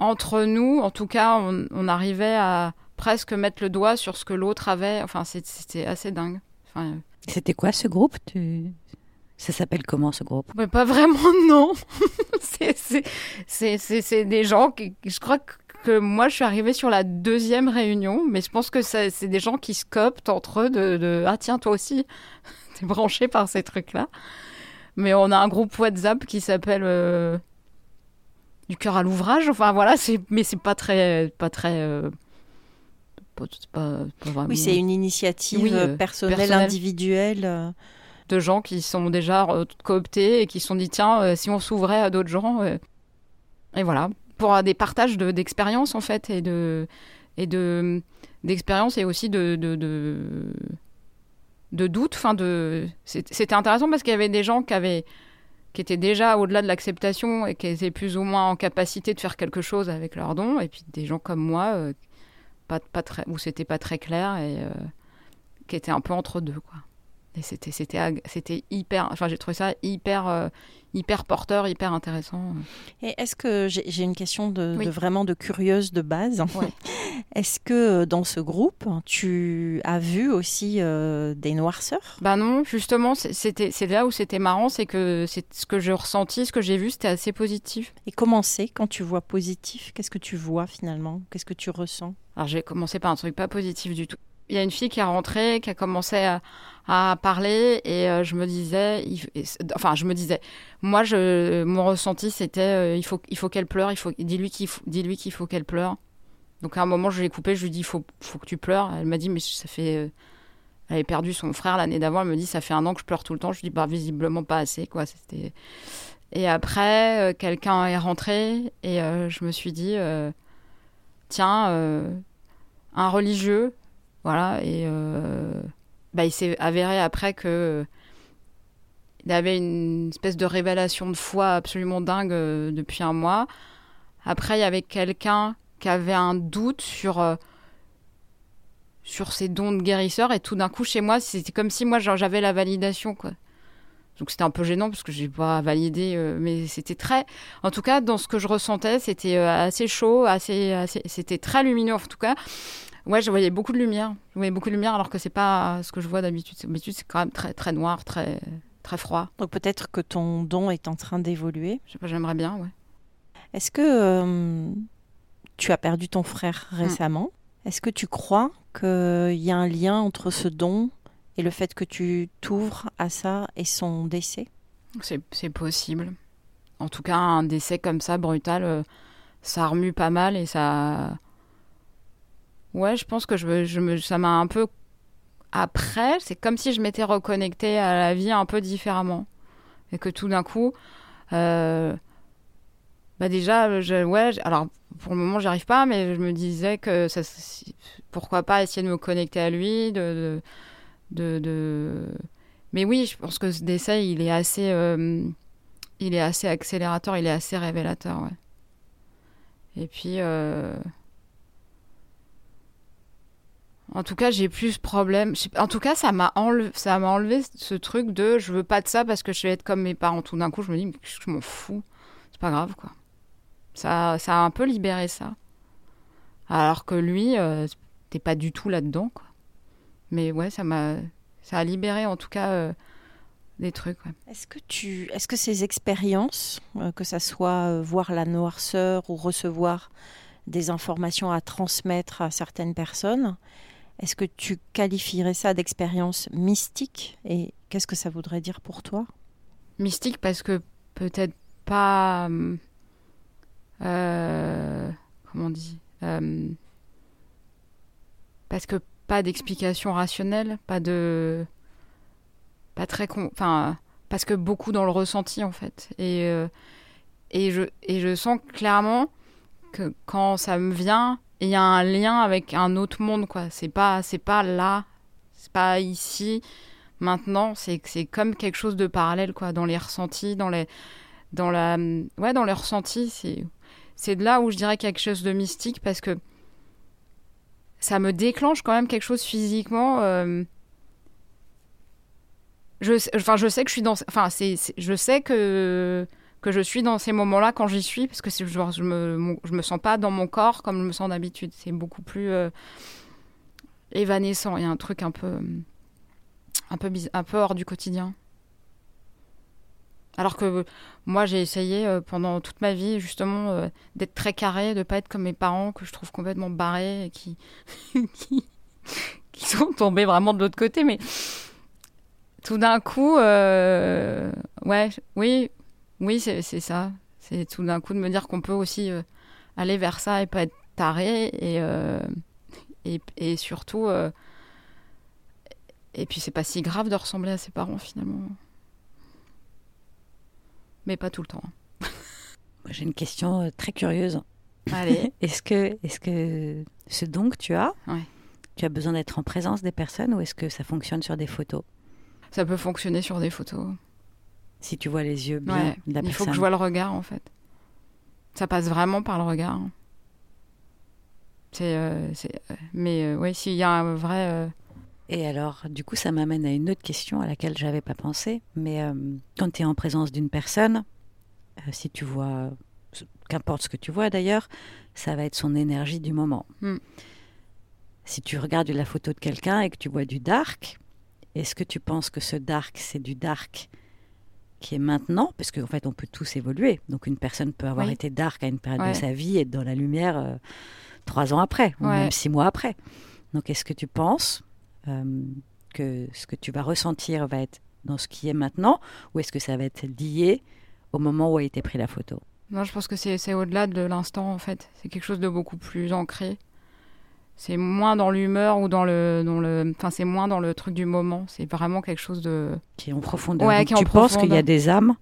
entre nous, en tout cas, on, arrivait à presque mettre le doigt sur ce que l'autre avait. Enfin, c'était assez dingue. Enfin, euh. c'était quoi ce groupe? Ça s'appelle comment ce groupe? Mais Pas vraiment, non. c'est des gens qui, je crois que moi, je suis arrivée sur la deuxième réunion, mais je pense que c'est des gens qui se coptent entre eux de, Ah tiens, toi aussi, t'es branché par ces trucs-là. Mais on a un groupe WhatsApp qui s'appelle euh, Du cœur à l'ouvrage. Enfin voilà, mais c'est pas très, pas très euh, oui, c'est une initiative euh, personnelle, individuelle. Euh. De gens qui sont déjà cooptés et qui se sont dit tiens, euh, si on s'ouvrait à d'autres gens. et voilà, pour des partages d'expériences en fait, et de et de d'expériences et aussi de, de, de, doutes. Enfin, de... C'était intéressant parce qu'il y avait des gens qui, avaient, qui étaient déjà au-delà de l'acceptation et qui étaient plus ou moins en capacité de faire quelque chose avec leurs dons, et puis des gens comme moi pas, pas très, où c'était pas très clair et euh, qui était un peu entre deux, quoi. Et c'était, c'était, c'était hyper, enfin j'ai trouvé ça hyper, euh, hyper porteur, hyper intéressant. Et est-ce que j'ai, une question de, vraiment de curieuse de base. Est-ce que euh, dans ce groupe, tu as vu aussi des noirceurs? Bah non, justement, c'était, c'est là où c'était marrant, c'est que c'est ce que j'ai ressenti, ce que j'ai vu, c'était assez positif. Et comment c'est quand tu vois positif? Qu'est-ce que tu vois finalement? Qu'est-ce que tu ressens? Alors j'ai commencé par un truc pas positif du tout. Il y a une fille qui est rentrée, qui a commencé à, parler et euh, je me disais, enfin je me disais, moi je, mon ressenti c'était, euh, il faut, qu'elle pleure, dis-lui qu'il faut, dis-lui qu'il faut qu'elle pleure. Donc à un moment je l'ai coupé, je lui dit, il faut, que tu pleures. Elle m'a dit, mais ça fait, elle avait perdu son frère l'année d'avant. Elle me dit ça fait un an que je pleure tout le temps. Je dis bah visiblement pas assez quoi. Et après quelqu'un est rentré et je me suis dit tiens un religieux voilà et bah, il s'est avéré après que il avait une espèce de révélation de foi absolument dingue euh, depuis un mois. Après, il y avait quelqu'un qui avait un doute sur, euh, sur ses dons de guérisseur. Et tout d'un coup, chez moi, c'était comme si moi, j'avais la validation. Quoi. Donc c'était un peu gênant parce que je n'ai pas validé. Euh, mais c'était très... En tout cas, dans ce que je ressentais, c'était assez chaud, assez... c'était très lumineux en tout cas. Ouais, je voyais beaucoup de lumière. Je voyais beaucoup de lumière alors que c'est pas ce que je vois d'habitude. D'habitude, c'est quand même très, très noir, très, très froid. Donc peut-être que ton don est en train d'évoluer. Je sais pas, j'aimerais bien, ouais. Est-ce que euh, tu as perdu ton frère hmm. récemment? Est-ce que tu crois qu'il y a un lien entre ce don et le fait que tu t'ouvres à ça et son décès? C'est possible. En tout cas, un décès comme ça, brutal, euh, ça remue pas mal et ça. Ouais, je pense que je, me, ça m'a un peu après, c'est comme si je m'étais reconnectée à la vie un peu différemment. Et que tout d'un coup, euh, bah déjà, ouais, alors pour le moment, j'arrive pas, mais je me disais que pourquoi pas essayer de me connecter à lui, de, de, de, Mais oui, je pense que ce décès, il est assez, euh, il est assez accélérateur, il est assez révélateur, ouais. Et puis. Euh, en tout cas, j'ai plus ce problème. En tout cas, ça m'a enlevé, ça m'a enlevé ce truc de je veux pas de ça parce que je vais être comme mes parents. Tout d'un coup, je me dis je m'en fous? C'est pas grave quoi. Ça, ça a un peu libéré ça. Alors que lui, euh, t'es pas du tout là-dedans quoi. Mais ouais, ça m'a, ça a libéré en tout cas euh, des trucs. Est-ce que tu, est-ce que ces expériences, euh, que ça soit voir la noirceur ou recevoir des informations à transmettre à certaines personnes, est-ce que tu qualifierais ça d'expérience mystique Et qu'est-ce que ça voudrait dire pour toi? Mystique parce que peut-être pas... Euh, comment on dit euh, Parce que pas d'explication rationnelle, pas de... Pas très... Enfin, parce que beaucoup dans le ressenti en fait. Et, euh, et, je, et je sens clairement que quand ça me vient, il y a un lien avec un autre monde quoi. C'est pas c'est pas là c'est pas ici. Maintenant c'est c'est comme quelque chose de parallèle quoi. Dans les ressentis dans les dans la ouais dans les ressentis c'est c'est de là où je dirais quelque chose de mystique parce que ça me déclenche quand même quelque chose physiquement euh, je enfin je sais que je suis dans enfin c'est je sais que que je suis dans ces moments-là quand j'y suis, parce que genre, je me, je me sens pas dans mon corps comme je me sens d'habitude. C'est beaucoup plus euh, évanescent. Il y a un truc un peu, un peu, un peu hors du quotidien. Alors que moi, j'ai essayé euh, pendant toute ma vie, justement, euh, d'être très carré, de pas être comme mes parents, que je trouve complètement barrés et qui, qui, qui, sont tombés vraiment de l'autre côté. Mais tout d'un coup, ouais, oui, oui, c'est ça. C'est tout d'un coup de me dire qu'on peut aussi euh, aller vers ça et pas être taré et, euh, et, et, surtout. Euh, et puis c'est pas si grave de ressembler à ses parents finalement. Mais pas tout le temps. J'ai une question très curieuse. Allez. est-ce que, est que ce don que tu as, tu as besoin d'être en présence des personnes ou est-ce que ça fonctionne sur des photos? Ça peut fonctionner sur des photos. Si tu vois les yeux bien de la Il faut que je vois le regard, en fait. Ça passe vraiment par le regard. C'est, euh, euh, mais euh, oui, s'il y a un vrai. Et alors, du coup, ça m'amène à une autre question à laquelle j'avais pas pensé. Mais quand tu es en présence d'une personne, si tu vois, qu'importe ce que tu vois d'ailleurs, ça va être son énergie du moment. Hmm. Si tu regardes la photo de quelqu'un et que tu vois du dark, est-ce que tu penses que ce dark, c'est du dark qui est maintenant, parce qu'en fait, on peut tous évoluer. Donc, une personne peut avoir été dark à une période de sa vie et être dans la lumière euh, trois ans après, ou même six mois après. Donc, est-ce que tu penses euh, que ce que tu vas ressentir va être dans ce qui est maintenant, ou est-ce que ça va être lié au moment où a été prise la photo? Non, je pense que c'est au-delà de l'instant, en fait. C'est quelque chose de beaucoup plus ancré. C'est moins dans l'humeur ou dans le, dans le, enfin c'est moins dans le truc du moment. C'est vraiment quelque chose de qui est en profondeur. Ouais, qui est en tu penses qu'il y a des âmes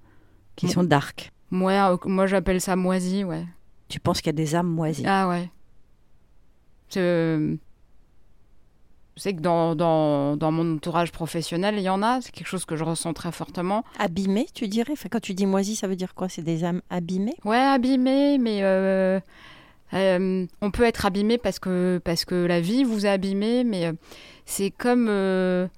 qui sont dark. moi, euh, moi j'appelle ça moisi, ouais. Tu penses qu'il y a des âmes moisies. Ah ouais. Je, je sais que dans, dans, dans mon entourage professionnel, il y en a. C'est quelque chose que je ressens très fortement. Abîmées, tu dirais? Enfin, Quand tu dis moisi, ça veut dire quoi? C'est des âmes abîmées? Ouais, abîmé, mais euh, euh, on peut être abîmé parce que, parce que la vie vous a abîmé, mais euh, c'est comme euh,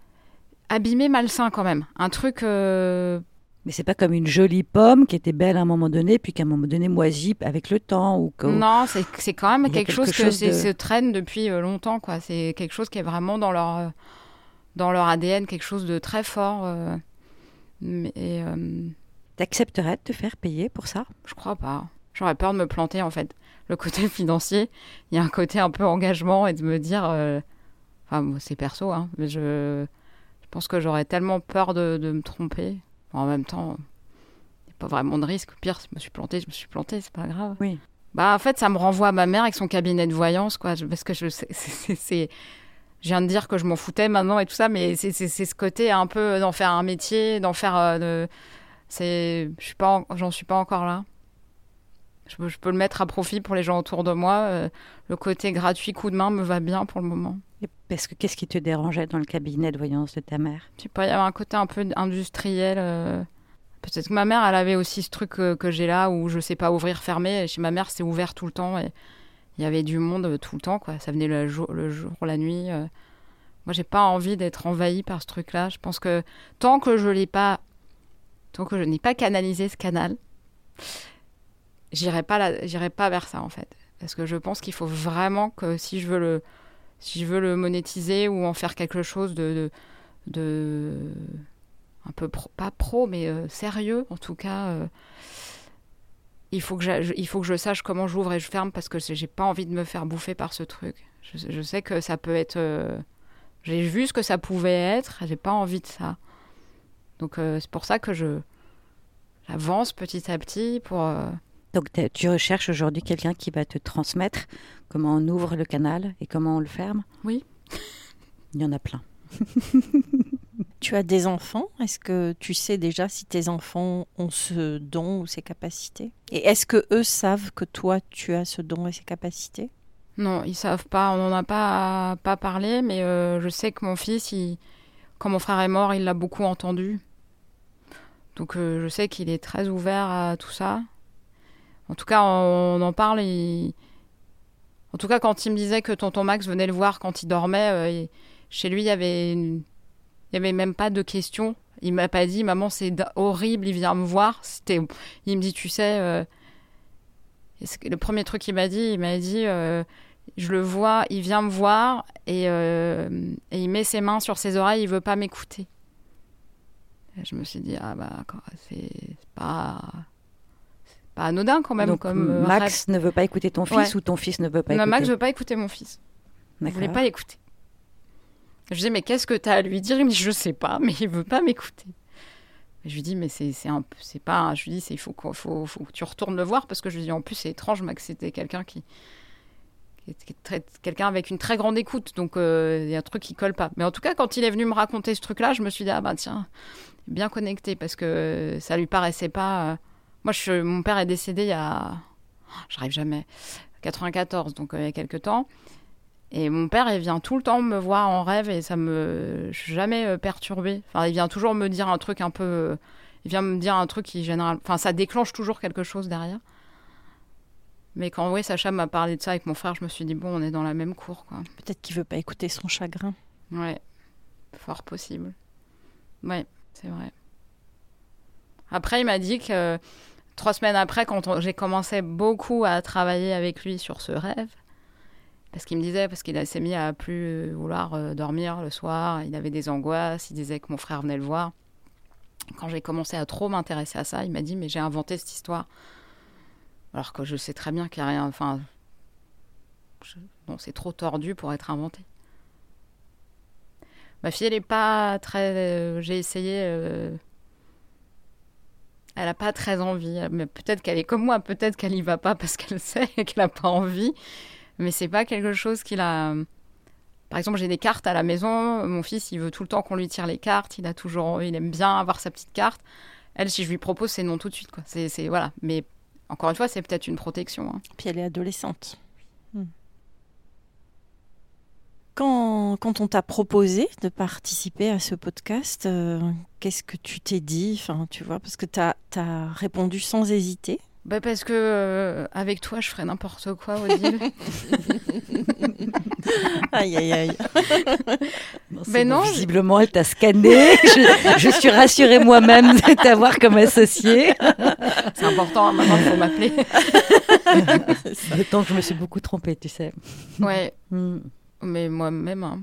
abîmé malsain quand même. Un truc. euh, Mais c'est pas comme une jolie pomme qui était belle à un moment donné, puis qu'à un moment donné moisie avec le temps. Ou que... Non, c'est c'est quand même quelque, chose que chose de- se traîne depuis longtemps, quoi. C'est quelque chose qui est vraiment dans leur, dans leur ADN, quelque chose de très fort. mais T'accepterais de te faire payer pour ça? Je crois pas. J'aurais peur de me planter, en fait. Le côté financier, il y a un côté un peu engagement et de me dire. euh, Enfin, c'est perso, hein, mais je, je pense que j'aurais tellement peur de, de me tromper. En même temps, il n'y a pas vraiment de risque. Au pire, si je me suis planté, je me suis planté, c'est pas grave. Oui. Bah, en fait, ça me renvoie à ma mère avec son cabinet de voyance, quoi. je- Parce que je c'est- je viens de dire que je m'en foutais maintenant et tout ça, mais c'est ce côté un peu d'en faire un métier, d'en faire. euh, de- c'est, je suis pas, en- j'en suis pas encore là. Je peux, je peux le mettre à profit pour les gens autour de moi. euh, le côté gratuit, coup de main, me va bien pour le moment. Et Parce que qu'est-ce qui te dérangeait dans le cabinet de voyance de ta mère? Pas, il y avait un côté un peu industriel. euh, Peut-être que ma mère, elle avait aussi ce truc euh, que j'ai là où je sais pas ouvrir, fermer. Et chez ma mère, c'est ouvert tout le temps. Et il y avait du monde tout le temps, quoi. Ça venait le jour, le jour la nuit. euh. Moi, j'ai pas envie d'être envahie par ce truc-là. Je pense que tant que je l'ai pas, tant que je n'ai pas canalisé ce canal, j'irai pas, j'irai pas vers ça, en fait. Parce que je pense qu'il faut vraiment que si je veux le, si je veux le monétiser ou en faire quelque chose de, de, un peu pro- pas pro mais euh, sérieux en tout cas euh, il faut que je, il faut que je sache comment j'ouvre et je ferme parce que j'ai pas envie de me faire bouffer par ce truc je, sais que ça peut être euh, j'ai vu ce que ça pouvait être j'ai pas envie de ça donc c'est pour ça que je j'avance petit à petit pour Donc tu recherches aujourd'hui quelqu'un qui va te transmettre comment on ouvre le canal et comment on le ferme? Oui. Il y en a plein. Tu as des enfants? Est-ce que tu sais déjà si tes enfants ont ce don ou ces capacités? Et est-ce que eux savent que toi, tu as ce don et ces capacités? Non, ils savent pas. On n'en a pas, pas parlé, mais euh, je sais que mon fils, il- quand mon frère est mort, il l'a beaucoup entendu. Donc euh, je sais qu'il est très ouvert à tout ça. En tout cas, on, en parle. En tout cas, quand il me disait que tonton Max venait le voir quand il dormait, euh, chez lui, il y avait, avait même pas de questions. Il m'a pas dit, maman, c'est horrible, il vient me voir. C'était, il me dit, tu sais. euh, Le premier truc qu'il m'a dit, il m'a dit, euh, je le vois, il vient me voir et, et il met ses mains sur ses oreilles, il veut pas m'écouter. Je me suis dit, ah bah, c'est pas, pas anodin quand même. Donc comme euh, Max ne veut pas écouter ton fils Ouais. ou ton fils ne veut pas. Non, écouter Max veut pas écouter mon fils. Il voulait pas l'écouter. Je lui dis, mais qu'est-ce que tu as à lui dire? Il me dit, je sais pas, mais il veut pas m'écouter. Je lui dis, mais c'est c'est un peu- c'est pas. Je lui dis, il faut, faut, faut que tu retournes le voir parce que je lui dis, en plus, c'est étrange, Max, c'était quelqu'un qui. quelqu'un avec une très grande écoute, donc euh, il y a un truc qui colle pas. Mais en tout cas, quand il est venu me raconter ce truc-là, je me suis dit, ah bah tiens, bien connecté parce que ça lui paraissait pas. Moi, je, mon père est décédé il y a. J'arrive jamais. 94, donc euh, il y a quelques temps. Et mon père, il vient tout le temps me voir en rêve et ça me. Je suis jamais euh, perturbée. Enfin, il vient toujours me dire un truc un peu. euh, Il vient me dire un truc qui général. Enfin, ça déclenche toujours quelque chose derrière. Mais quand oui, Sacha m'a parlé de ça avec mon frère, je me suis dit bon, on est dans la même cour, quoi. Peut-être qu'il veut pas écouter son chagrin. Ouais, fort possible. Ouais, c'est vrai. Après, il m'a dit que trois semaines après, quand j'ai commencé beaucoup à travailler avec lui sur ce rêve, parce qu'il me disait, parce qu'il s'est mis à plus vouloir euh, dormir le soir, il avait des angoisses, il disait que mon frère venait le voir. Quand j'ai commencé à trop m'intéresser à ça, il m'a dit, mais j'ai inventé cette histoire. Alors que je sais très bien qu'il n'y a rien. Enfin, c'est trop tordu pour être inventé. Ma fille, elle est pas très. euh, J'ai essayé. euh, Elle a pas très envie. Mais peut-être qu'elle est comme moi. Peut-être qu'elle y va pas parce qu'elle sait qu'elle a pas envie. Mais c'est pas quelque chose qu'il a. Par exemple, j'ai des cartes à la maison. Mon fils, il veut tout le temps qu'on lui tire les cartes. Il a toujours, il aime bien avoir sa petite carte. Elle, si je lui propose, c'est non tout de suite. Quoi. C'est, c'est voilà. Mais encore une fois, c'est peut-être une protection. hein. Puis elle est adolescente. Hmm. Quand, quand on t'a proposé de participer à ce podcast, euh, qu'est-ce que tu t'es dit? Enfin, tu vois, Parce que tu as, répondu sans hésiter. Bah parce que euh, avec toi, je ferais n'importe quoi, Odile. aïe, aïe, aïe. Non, Mais bon, non, Visiblement, elle t'a scanné. je, je suis rassurée moi-même de t'avoir comme associée. c'est important, hein, maintenant, il faut m'appeler. D'autant que je me suis beaucoup trompée, tu sais. ouais, Hmm. Mais moi-même. hein.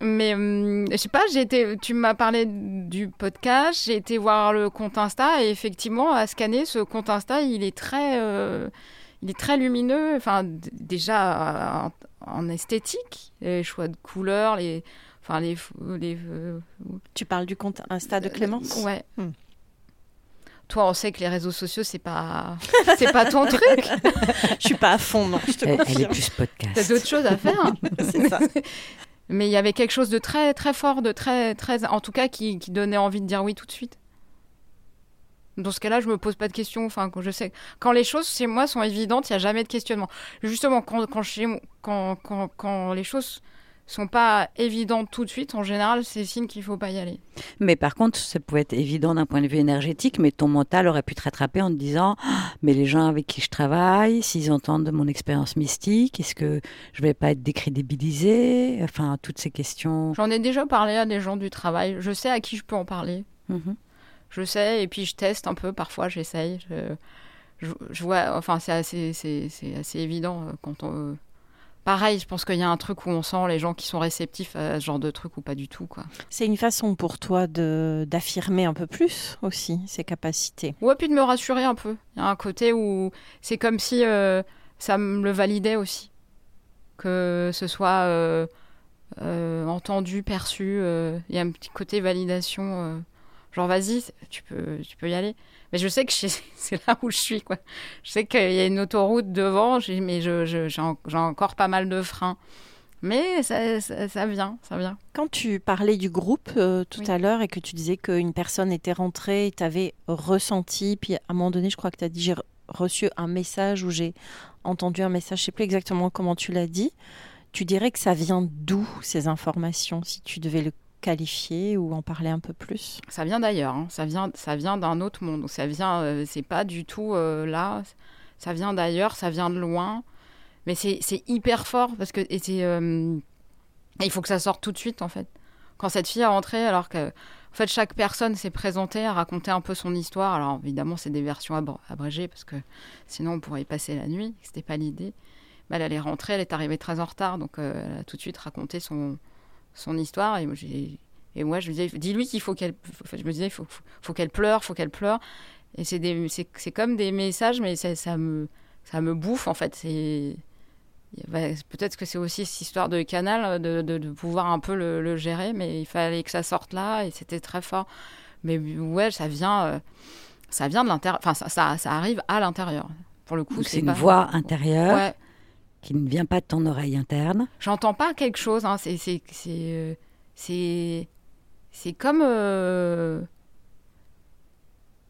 Mais hum, je sais pas, j'ai été, tu m'as parlé du podcast, j'ai été voir le compte Insta et effectivement, à scanner ce compte Insta, il est très, euh, il est très lumineux. Enfin, déjà euh, en, en esthétique, les choix de couleurs, les, enfin les, les euh, Tu parles du compte Insta de Clémence? Ouais. Hmm. Toi, on sait que les réseaux sociaux, c'est pas, c'est pas ton truc. Je suis pas à fond, non, je te Elle, elle est plus podcast. T'as d'autres choses à faire. C'est ça. Mais il y avait quelque chose de très très fort, de très très, en tout cas, qui, qui donnait envie de dire oui tout de suite. Dans ce cas-là, je me pose pas de questions. Enfin, quand je sais, quand les choses chez moi sont évidentes, il y a jamais de questionnement. Justement, quand quand chez quand quand, quand les choses sont pas évidentes tout de suite, en général, c'est signe qu'il faut pas y aller. Mais par contre, ça pouvait être évident d'un point de vue énergétique, mais ton mental aurait pu te rattraper en te disant Ah, Mais les gens avec qui je travaille, s'ils entendent de mon expérience mystique, est-ce que je vais pas être décrédibilisée? Enfin, toutes ces questions. J'en ai déjà parlé à des gens du travail. Je sais à qui je peux en parler. Mhm. je sais, et puis je teste un peu, parfois j'essaye. Je, je, je vois, enfin, c'est assez, assez évident euh, quand on. Pareil, je pense qu'il y a un truc où on sent les gens qui sont réceptifs à ce genre de truc ou pas du tout, quoi. C'est une façon pour toi de d'affirmer un peu plus aussi ses capacités. Ouais, puis de me rassurer un peu. Il y a un côté où c'est comme si euh, ça me le validait aussi. Que ce soit euh, euh, entendu, perçu. Il y a un petit côté validation. Genre, vas-y, tu peux, tu peux y aller. Mais je sais que je- c'est là où je suis, quoi. Je sais qu'il y a une autoroute devant, j'ai- mais je- je- j'ai en- j'ai encore pas mal de freins. Mais ça, ça, ça vient, ça vient. Quand tu parlais du groupe euh, tout Oui. à l'heure et que tu disais qu'une personne était rentrée t'avais ressenti, puis à un moment donné, je crois que tu as dit j'ai re- reçu un message ou j'ai entendu un message, je sais plus exactement comment tu l'as dit. Tu dirais que ça vient d'où ces informations, si tu devais le qualifier ou en parler un peu plus? Ça vient d'ailleurs, hein. ça vient, ça vient d'un autre monde. Ça vient, euh, c'est pas du tout euh, là. Ça vient d'ailleurs, ça vient de loin. Mais c'est hyper fort parce que et euh, il faut que ça sorte tout de suite en fait. Quand cette fille est rentrée, alors que en fait chaque personne s'est présentée, a raconté un peu son histoire. Alors évidemment c'est des versions abr- abrégées parce que sinon on pourrait y passer la nuit. C'était pas l'idée. Elle, elle est rentrée, elle est arrivée très en retard, donc elle a tout de suite raconté son son histoire et moi j'ai et moi, je me disais, dis-lui qu'il faut qu'elle. Je me disais, il faut, faut, faut qu'elle pleure, faut qu'elle pleure. Et c'est des- c'est c'est comme des messages, mais ça, ça me, ça me bouffe, en fait. C'est. bah, Peut-être que c'est aussi cette histoire de canal, de, de, de pouvoir un peu le, le gérer, mais il fallait que ça sorte là, et c'était très fort. Mais ouais, ça vient, euh, ça vient de l'intérieur. Enfin, ça, ça, ça arrive à l'intérieur. Pour le coup, Donc, C'est une pas- voix intérieure Ouais, qui ne vient pas de ton oreille interne. J'entends pas quelque chose. Hein. C'est, c'est, c'est, euh, c'est, c'est comme, euh,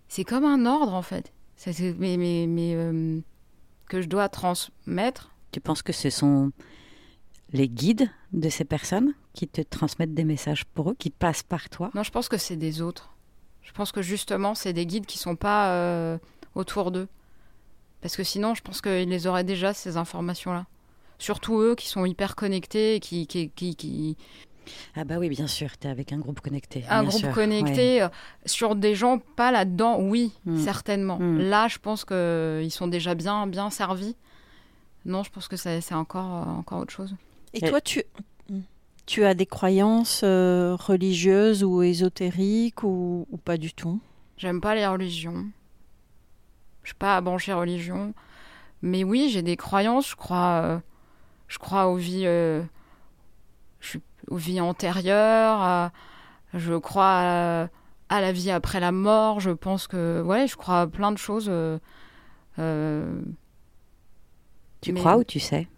c'est comme un ordre en fait. C'est, c'est- mais, mais, mais euh, que je dois transmettre. Tu penses que ce sont les guides de ces personnes qui te transmettent des messages pour eux, qui passent par toi? Non, je pense que c'est des autres. Je pense que justement, c'est des guides qui sont pas euh, autour d'eux. Parce que sinon, je pense qu'ils les auraient déjà ces informations-là. Surtout eux qui sont hyper connectés, et qui, qui, qui, qui, Ah bah oui, bien sûr, tu es avec un groupe connecté. un bien groupe sûr, connecté euh, sur des gens pas là-dedans, oui, Mm. certainement. Mm. Là, je pense qu'ils sont déjà bien, bien servis. Non, je pense que c'est encore, euh, encore autre chose. Et Et- toi, tu, tu as des croyances euh, religieuses ou ésotériques ou, ou pas du tout? J'aime pas les religions. Je suis pas branchée religion. Mais oui, j'ai des croyances. Je crois, euh, je crois aux vies, euh, je suis- aux vies antérieures. à- je crois à, à la vie après la mort. Je pense que, ouais, je crois à plein de choses. euh, euh, Tu Mais- crois ou tu sais?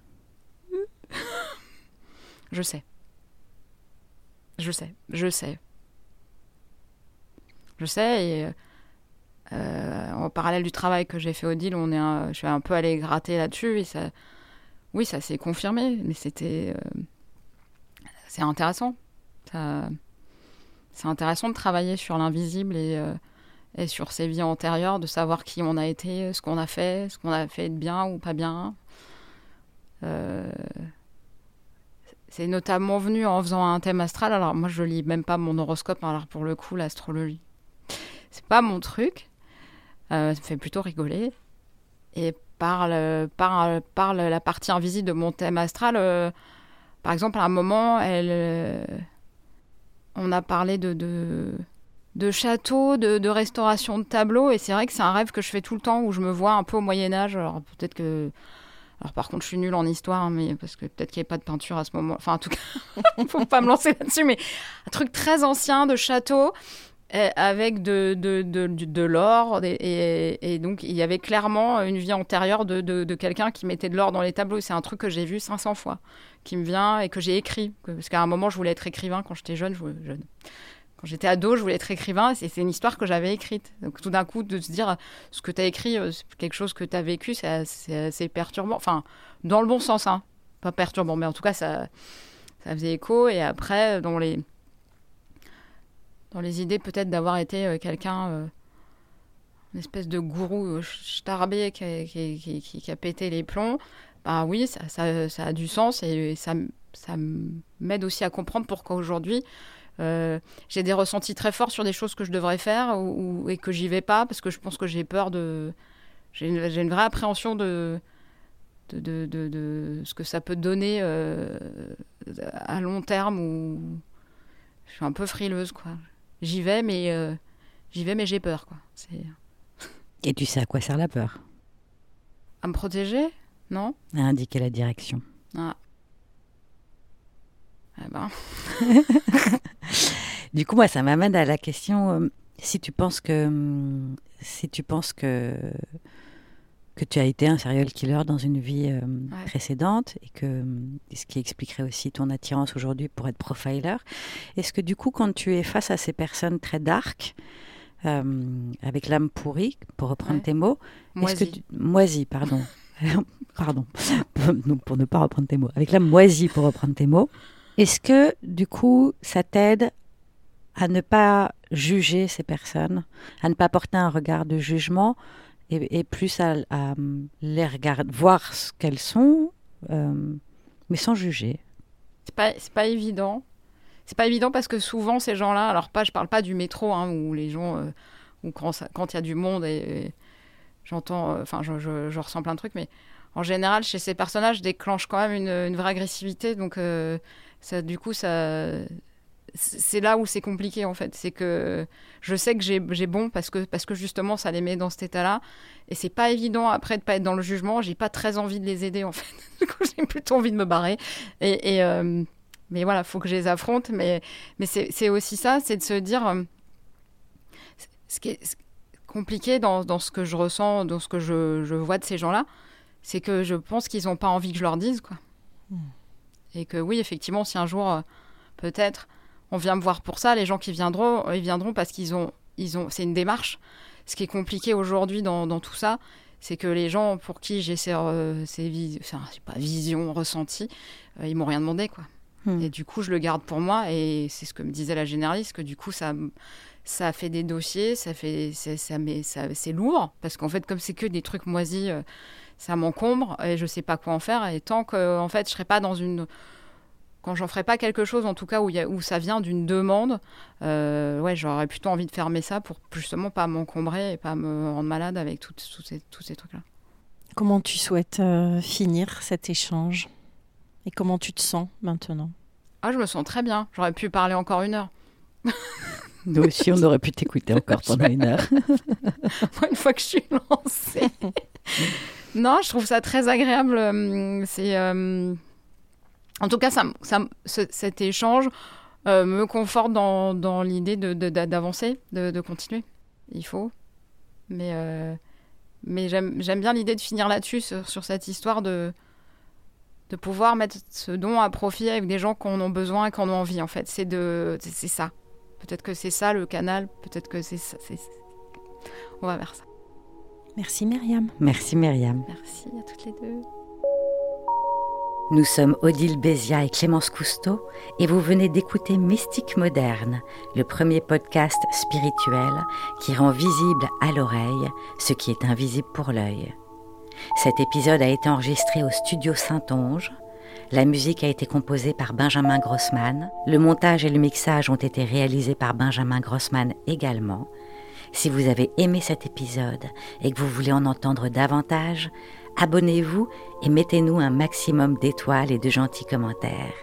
Je sais. Je sais. Je sais. Je sais. Et euh, en parallèle du travail que j'ai fait au deal, on est je suis un peu allée gratter là-dessus. Et ça, oui, ça s'est confirmé. Mais c'était. Euh, c'est intéressant. c'est intéressant de travailler sur l'invisible et, euh, et sur ses vies antérieures, de savoir qui on a été, ce qu'on a fait, ce qu'on a fait de bien ou pas bien. C'est notamment venu en faisant un thème astral. Alors moi, je lis même pas mon horoscope. Hein, alors pour le coup, l'astrologie, c'est pas mon truc. Euh, ça me fait plutôt rigoler. Et par, par, par la partie invisible de mon thème astral, euh, par exemple, à un moment, elle, on a parlé de, de, de château, de, de, restauration de tableaux. Et c'est vrai que c'est un rêve que je fais tout le temps où je me vois un peu au Moyen Âge. Alors peut-être que alors par contre, je suis nulle en histoire, mais parce que peut-être qu'il n'y avait pas de peinture à ce moment. Enfin, en tout cas, faut pas me lancer là-dessus, mais un truc très ancien de château euh, avec de, de, de, de l'or. Et, donc, il y avait clairement une vie antérieure de, de quelqu'un qui mettait de l'or dans les tableaux. C'est un truc que j'ai vu 500 fois, qui me vient et que j'ai écrit. Parce qu'à un moment, je voulais être écrivain quand j'étais jeune. Je, jeune quand j'étais ado, je voulais être écrivain, et c'est une histoire que j'avais écrite. Donc tout d'un coup, de se dire, ce que tu as écrit, euh, c'est quelque chose que tu as vécu, c'est assez perturbant. Enfin, dans le bon sens, hein. Pas perturbant, mais en tout cas, ça, ça faisait écho. Et après, dans les, dans les idées peut-être d'avoir été euh, quelqu'un, euh, une espèce de gourou starbé qui, qui, qui, a pété les plombs, bah oui, ça, a du sens et ça, m'aide aussi à comprendre pourquoi aujourd'hui euh, j'ai des ressentis très forts sur des choses que je devrais faire ou, et que j'y vais pas parce que je pense que j'ai peur de. J'ai une, vraie appréhension de de, de, ce que ça peut donner euh, à long terme ou je suis un peu frileuse quoi. J'y vais mais euh, j'y vais mais j'ai peur quoi. Et tu sais à quoi sert la peur? À me protéger? Non? À indiquer la direction. Ah. Eh ben. du coup, moi, ça m'amène à la question euh, si tu penses que hum, si tu penses que que tu as été un serial killer dans une vie euh, précédente et que ce qui expliquerait aussi ton attirance aujourd'hui pour être profiler. Est-ce que du coup, quand tu es face à ces personnes très dark, euh, avec l'âme pourrie, pour reprendre tes mots, moisie, moisie, pardon, pardon, pour ne pas reprendre tes mots, avec l'âme moisie, pour reprendre tes mots, est-ce que, du coup, ça t'aide à ne pas juger ces personnes, à ne pas porter un regard de jugement et, plus à, les regarder, voir ce qu'elles sont, euh, mais sans juger C'est pas, pas évident. C'est pas évident parce que souvent, ces gens-là, alors pas, je parle pas du métro, hein, où les gens, euh, où quand il y a du monde et, j'entends, euh, enfin, je, ressens plein de trucs, mais en général, chez ces personnages, déclenche quand même une, une vraie agressivité. Donc, ça, du coup, ça, c'est là où c'est compliqué en fait. C'est que je sais que j'ai bon parce que, parce que justement ça les met dans cet état-là. Et c'est pas évident après de pas être dans le jugement. J'ai pas très envie de les aider en fait. Du coup, j'ai plutôt envie de me barrer. Et, et euh, mais voilà, faut que je les affronte. Mais, mais c'est aussi ça, c'est de se dire. Euh, ce qui est compliqué dans, dans, ce que je ressens, dans ce que je, je vois de ces gens-là, c'est que je pense qu'ils n'ont pas envie que je leur dise quoi. Hmm. Et que oui, effectivement, si un jour, euh, peut-être, on vient me voir pour ça, les gens qui viendront, ils viendront parce qu'ils ont, ils ont, c'est une démarche. Ce qui est compliqué aujourd'hui dans, dans, tout ça, c'est que les gens pour qui j'ai ces, euh, ces enfin, pas visions, ressentis, euh, ils m'ont rien demandé, quoi. Hmm. Et du coup, je le garde pour moi, et c'est ce que me disait la généraliste, que du coup, ça, ça fait des dossiers, ça fait, ça, ça, ça c'est lourd, parce qu'en fait, comme c'est que des trucs moisis ça m'encombre et je sais pas quoi en faire. Et tant que, en fait, je serai pas dans une quand j'en ferai pas quelque chose, en tout cas où, y a, où ça vient d'une demande, euh, ouais, j'aurais plutôt envie de fermer ça pour justement pas m'encombrer et pas me rendre malade avec tout, ces, tous ces trucs-là. Comment tu souhaites euh, finir cet échange? Et comment tu te sens maintenant? Ah, je me sens très bien. J'aurais pu parler encore une heure. Nous aussi, on aurait pu t'écouter encore pendant une heure. une fois que je suis lancée. Non, je trouve ça très agréable. Euh, c'est, euh, en tout cas, ça, cet échange euh, me conforte dans, dans l'idée de, d'avancer, de, de, continuer. Il faut. Mais, mais j'aime, j'aime bien l'idée de finir là-dessus, sur, sur, cette histoire de, de pouvoir mettre ce don à profit avec des gens qui en ont besoin et qui en ont envie, en fait. C'est de, c'est ça. Peut-être que c'est ça le canal, peut-être que c'est ça. On va vers ça. Merci Myriam. Merci Myriam. Merci à toutes les deux. Nous sommes Odile Bézia et Clémence Cousteau et vous venez d'écouter Mystique Moderne, le premier podcast spirituel qui rend visible à l'oreille ce qui est invisible pour l'œil. Cet épisode a été enregistré au studio Saint-Onge. La musique a été composée par Benjamin Grossman. Le montage et le mixage ont été réalisés par Benjamin Grossman également. Si vous avez aimé cet épisode et que vous voulez en entendre davantage, abonnez-vous et mettez-nous un maximum d'étoiles et de gentils commentaires.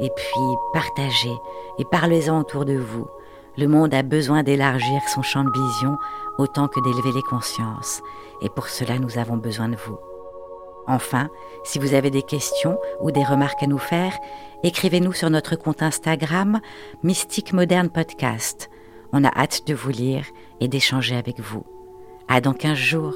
Et puis, partagez et parlez-en autour de vous. Le monde a besoin d'élargir son champ de vision autant que d'élever les consciences, et pour cela nous avons besoin de vous. Enfin, si vous avez des questions ou des remarques à nous faire, écrivez-nous sur notre compte Instagram Mystique Moderne Podcast. On a hâte de vous lire et d'échanger avec vous. À dans 15 jours.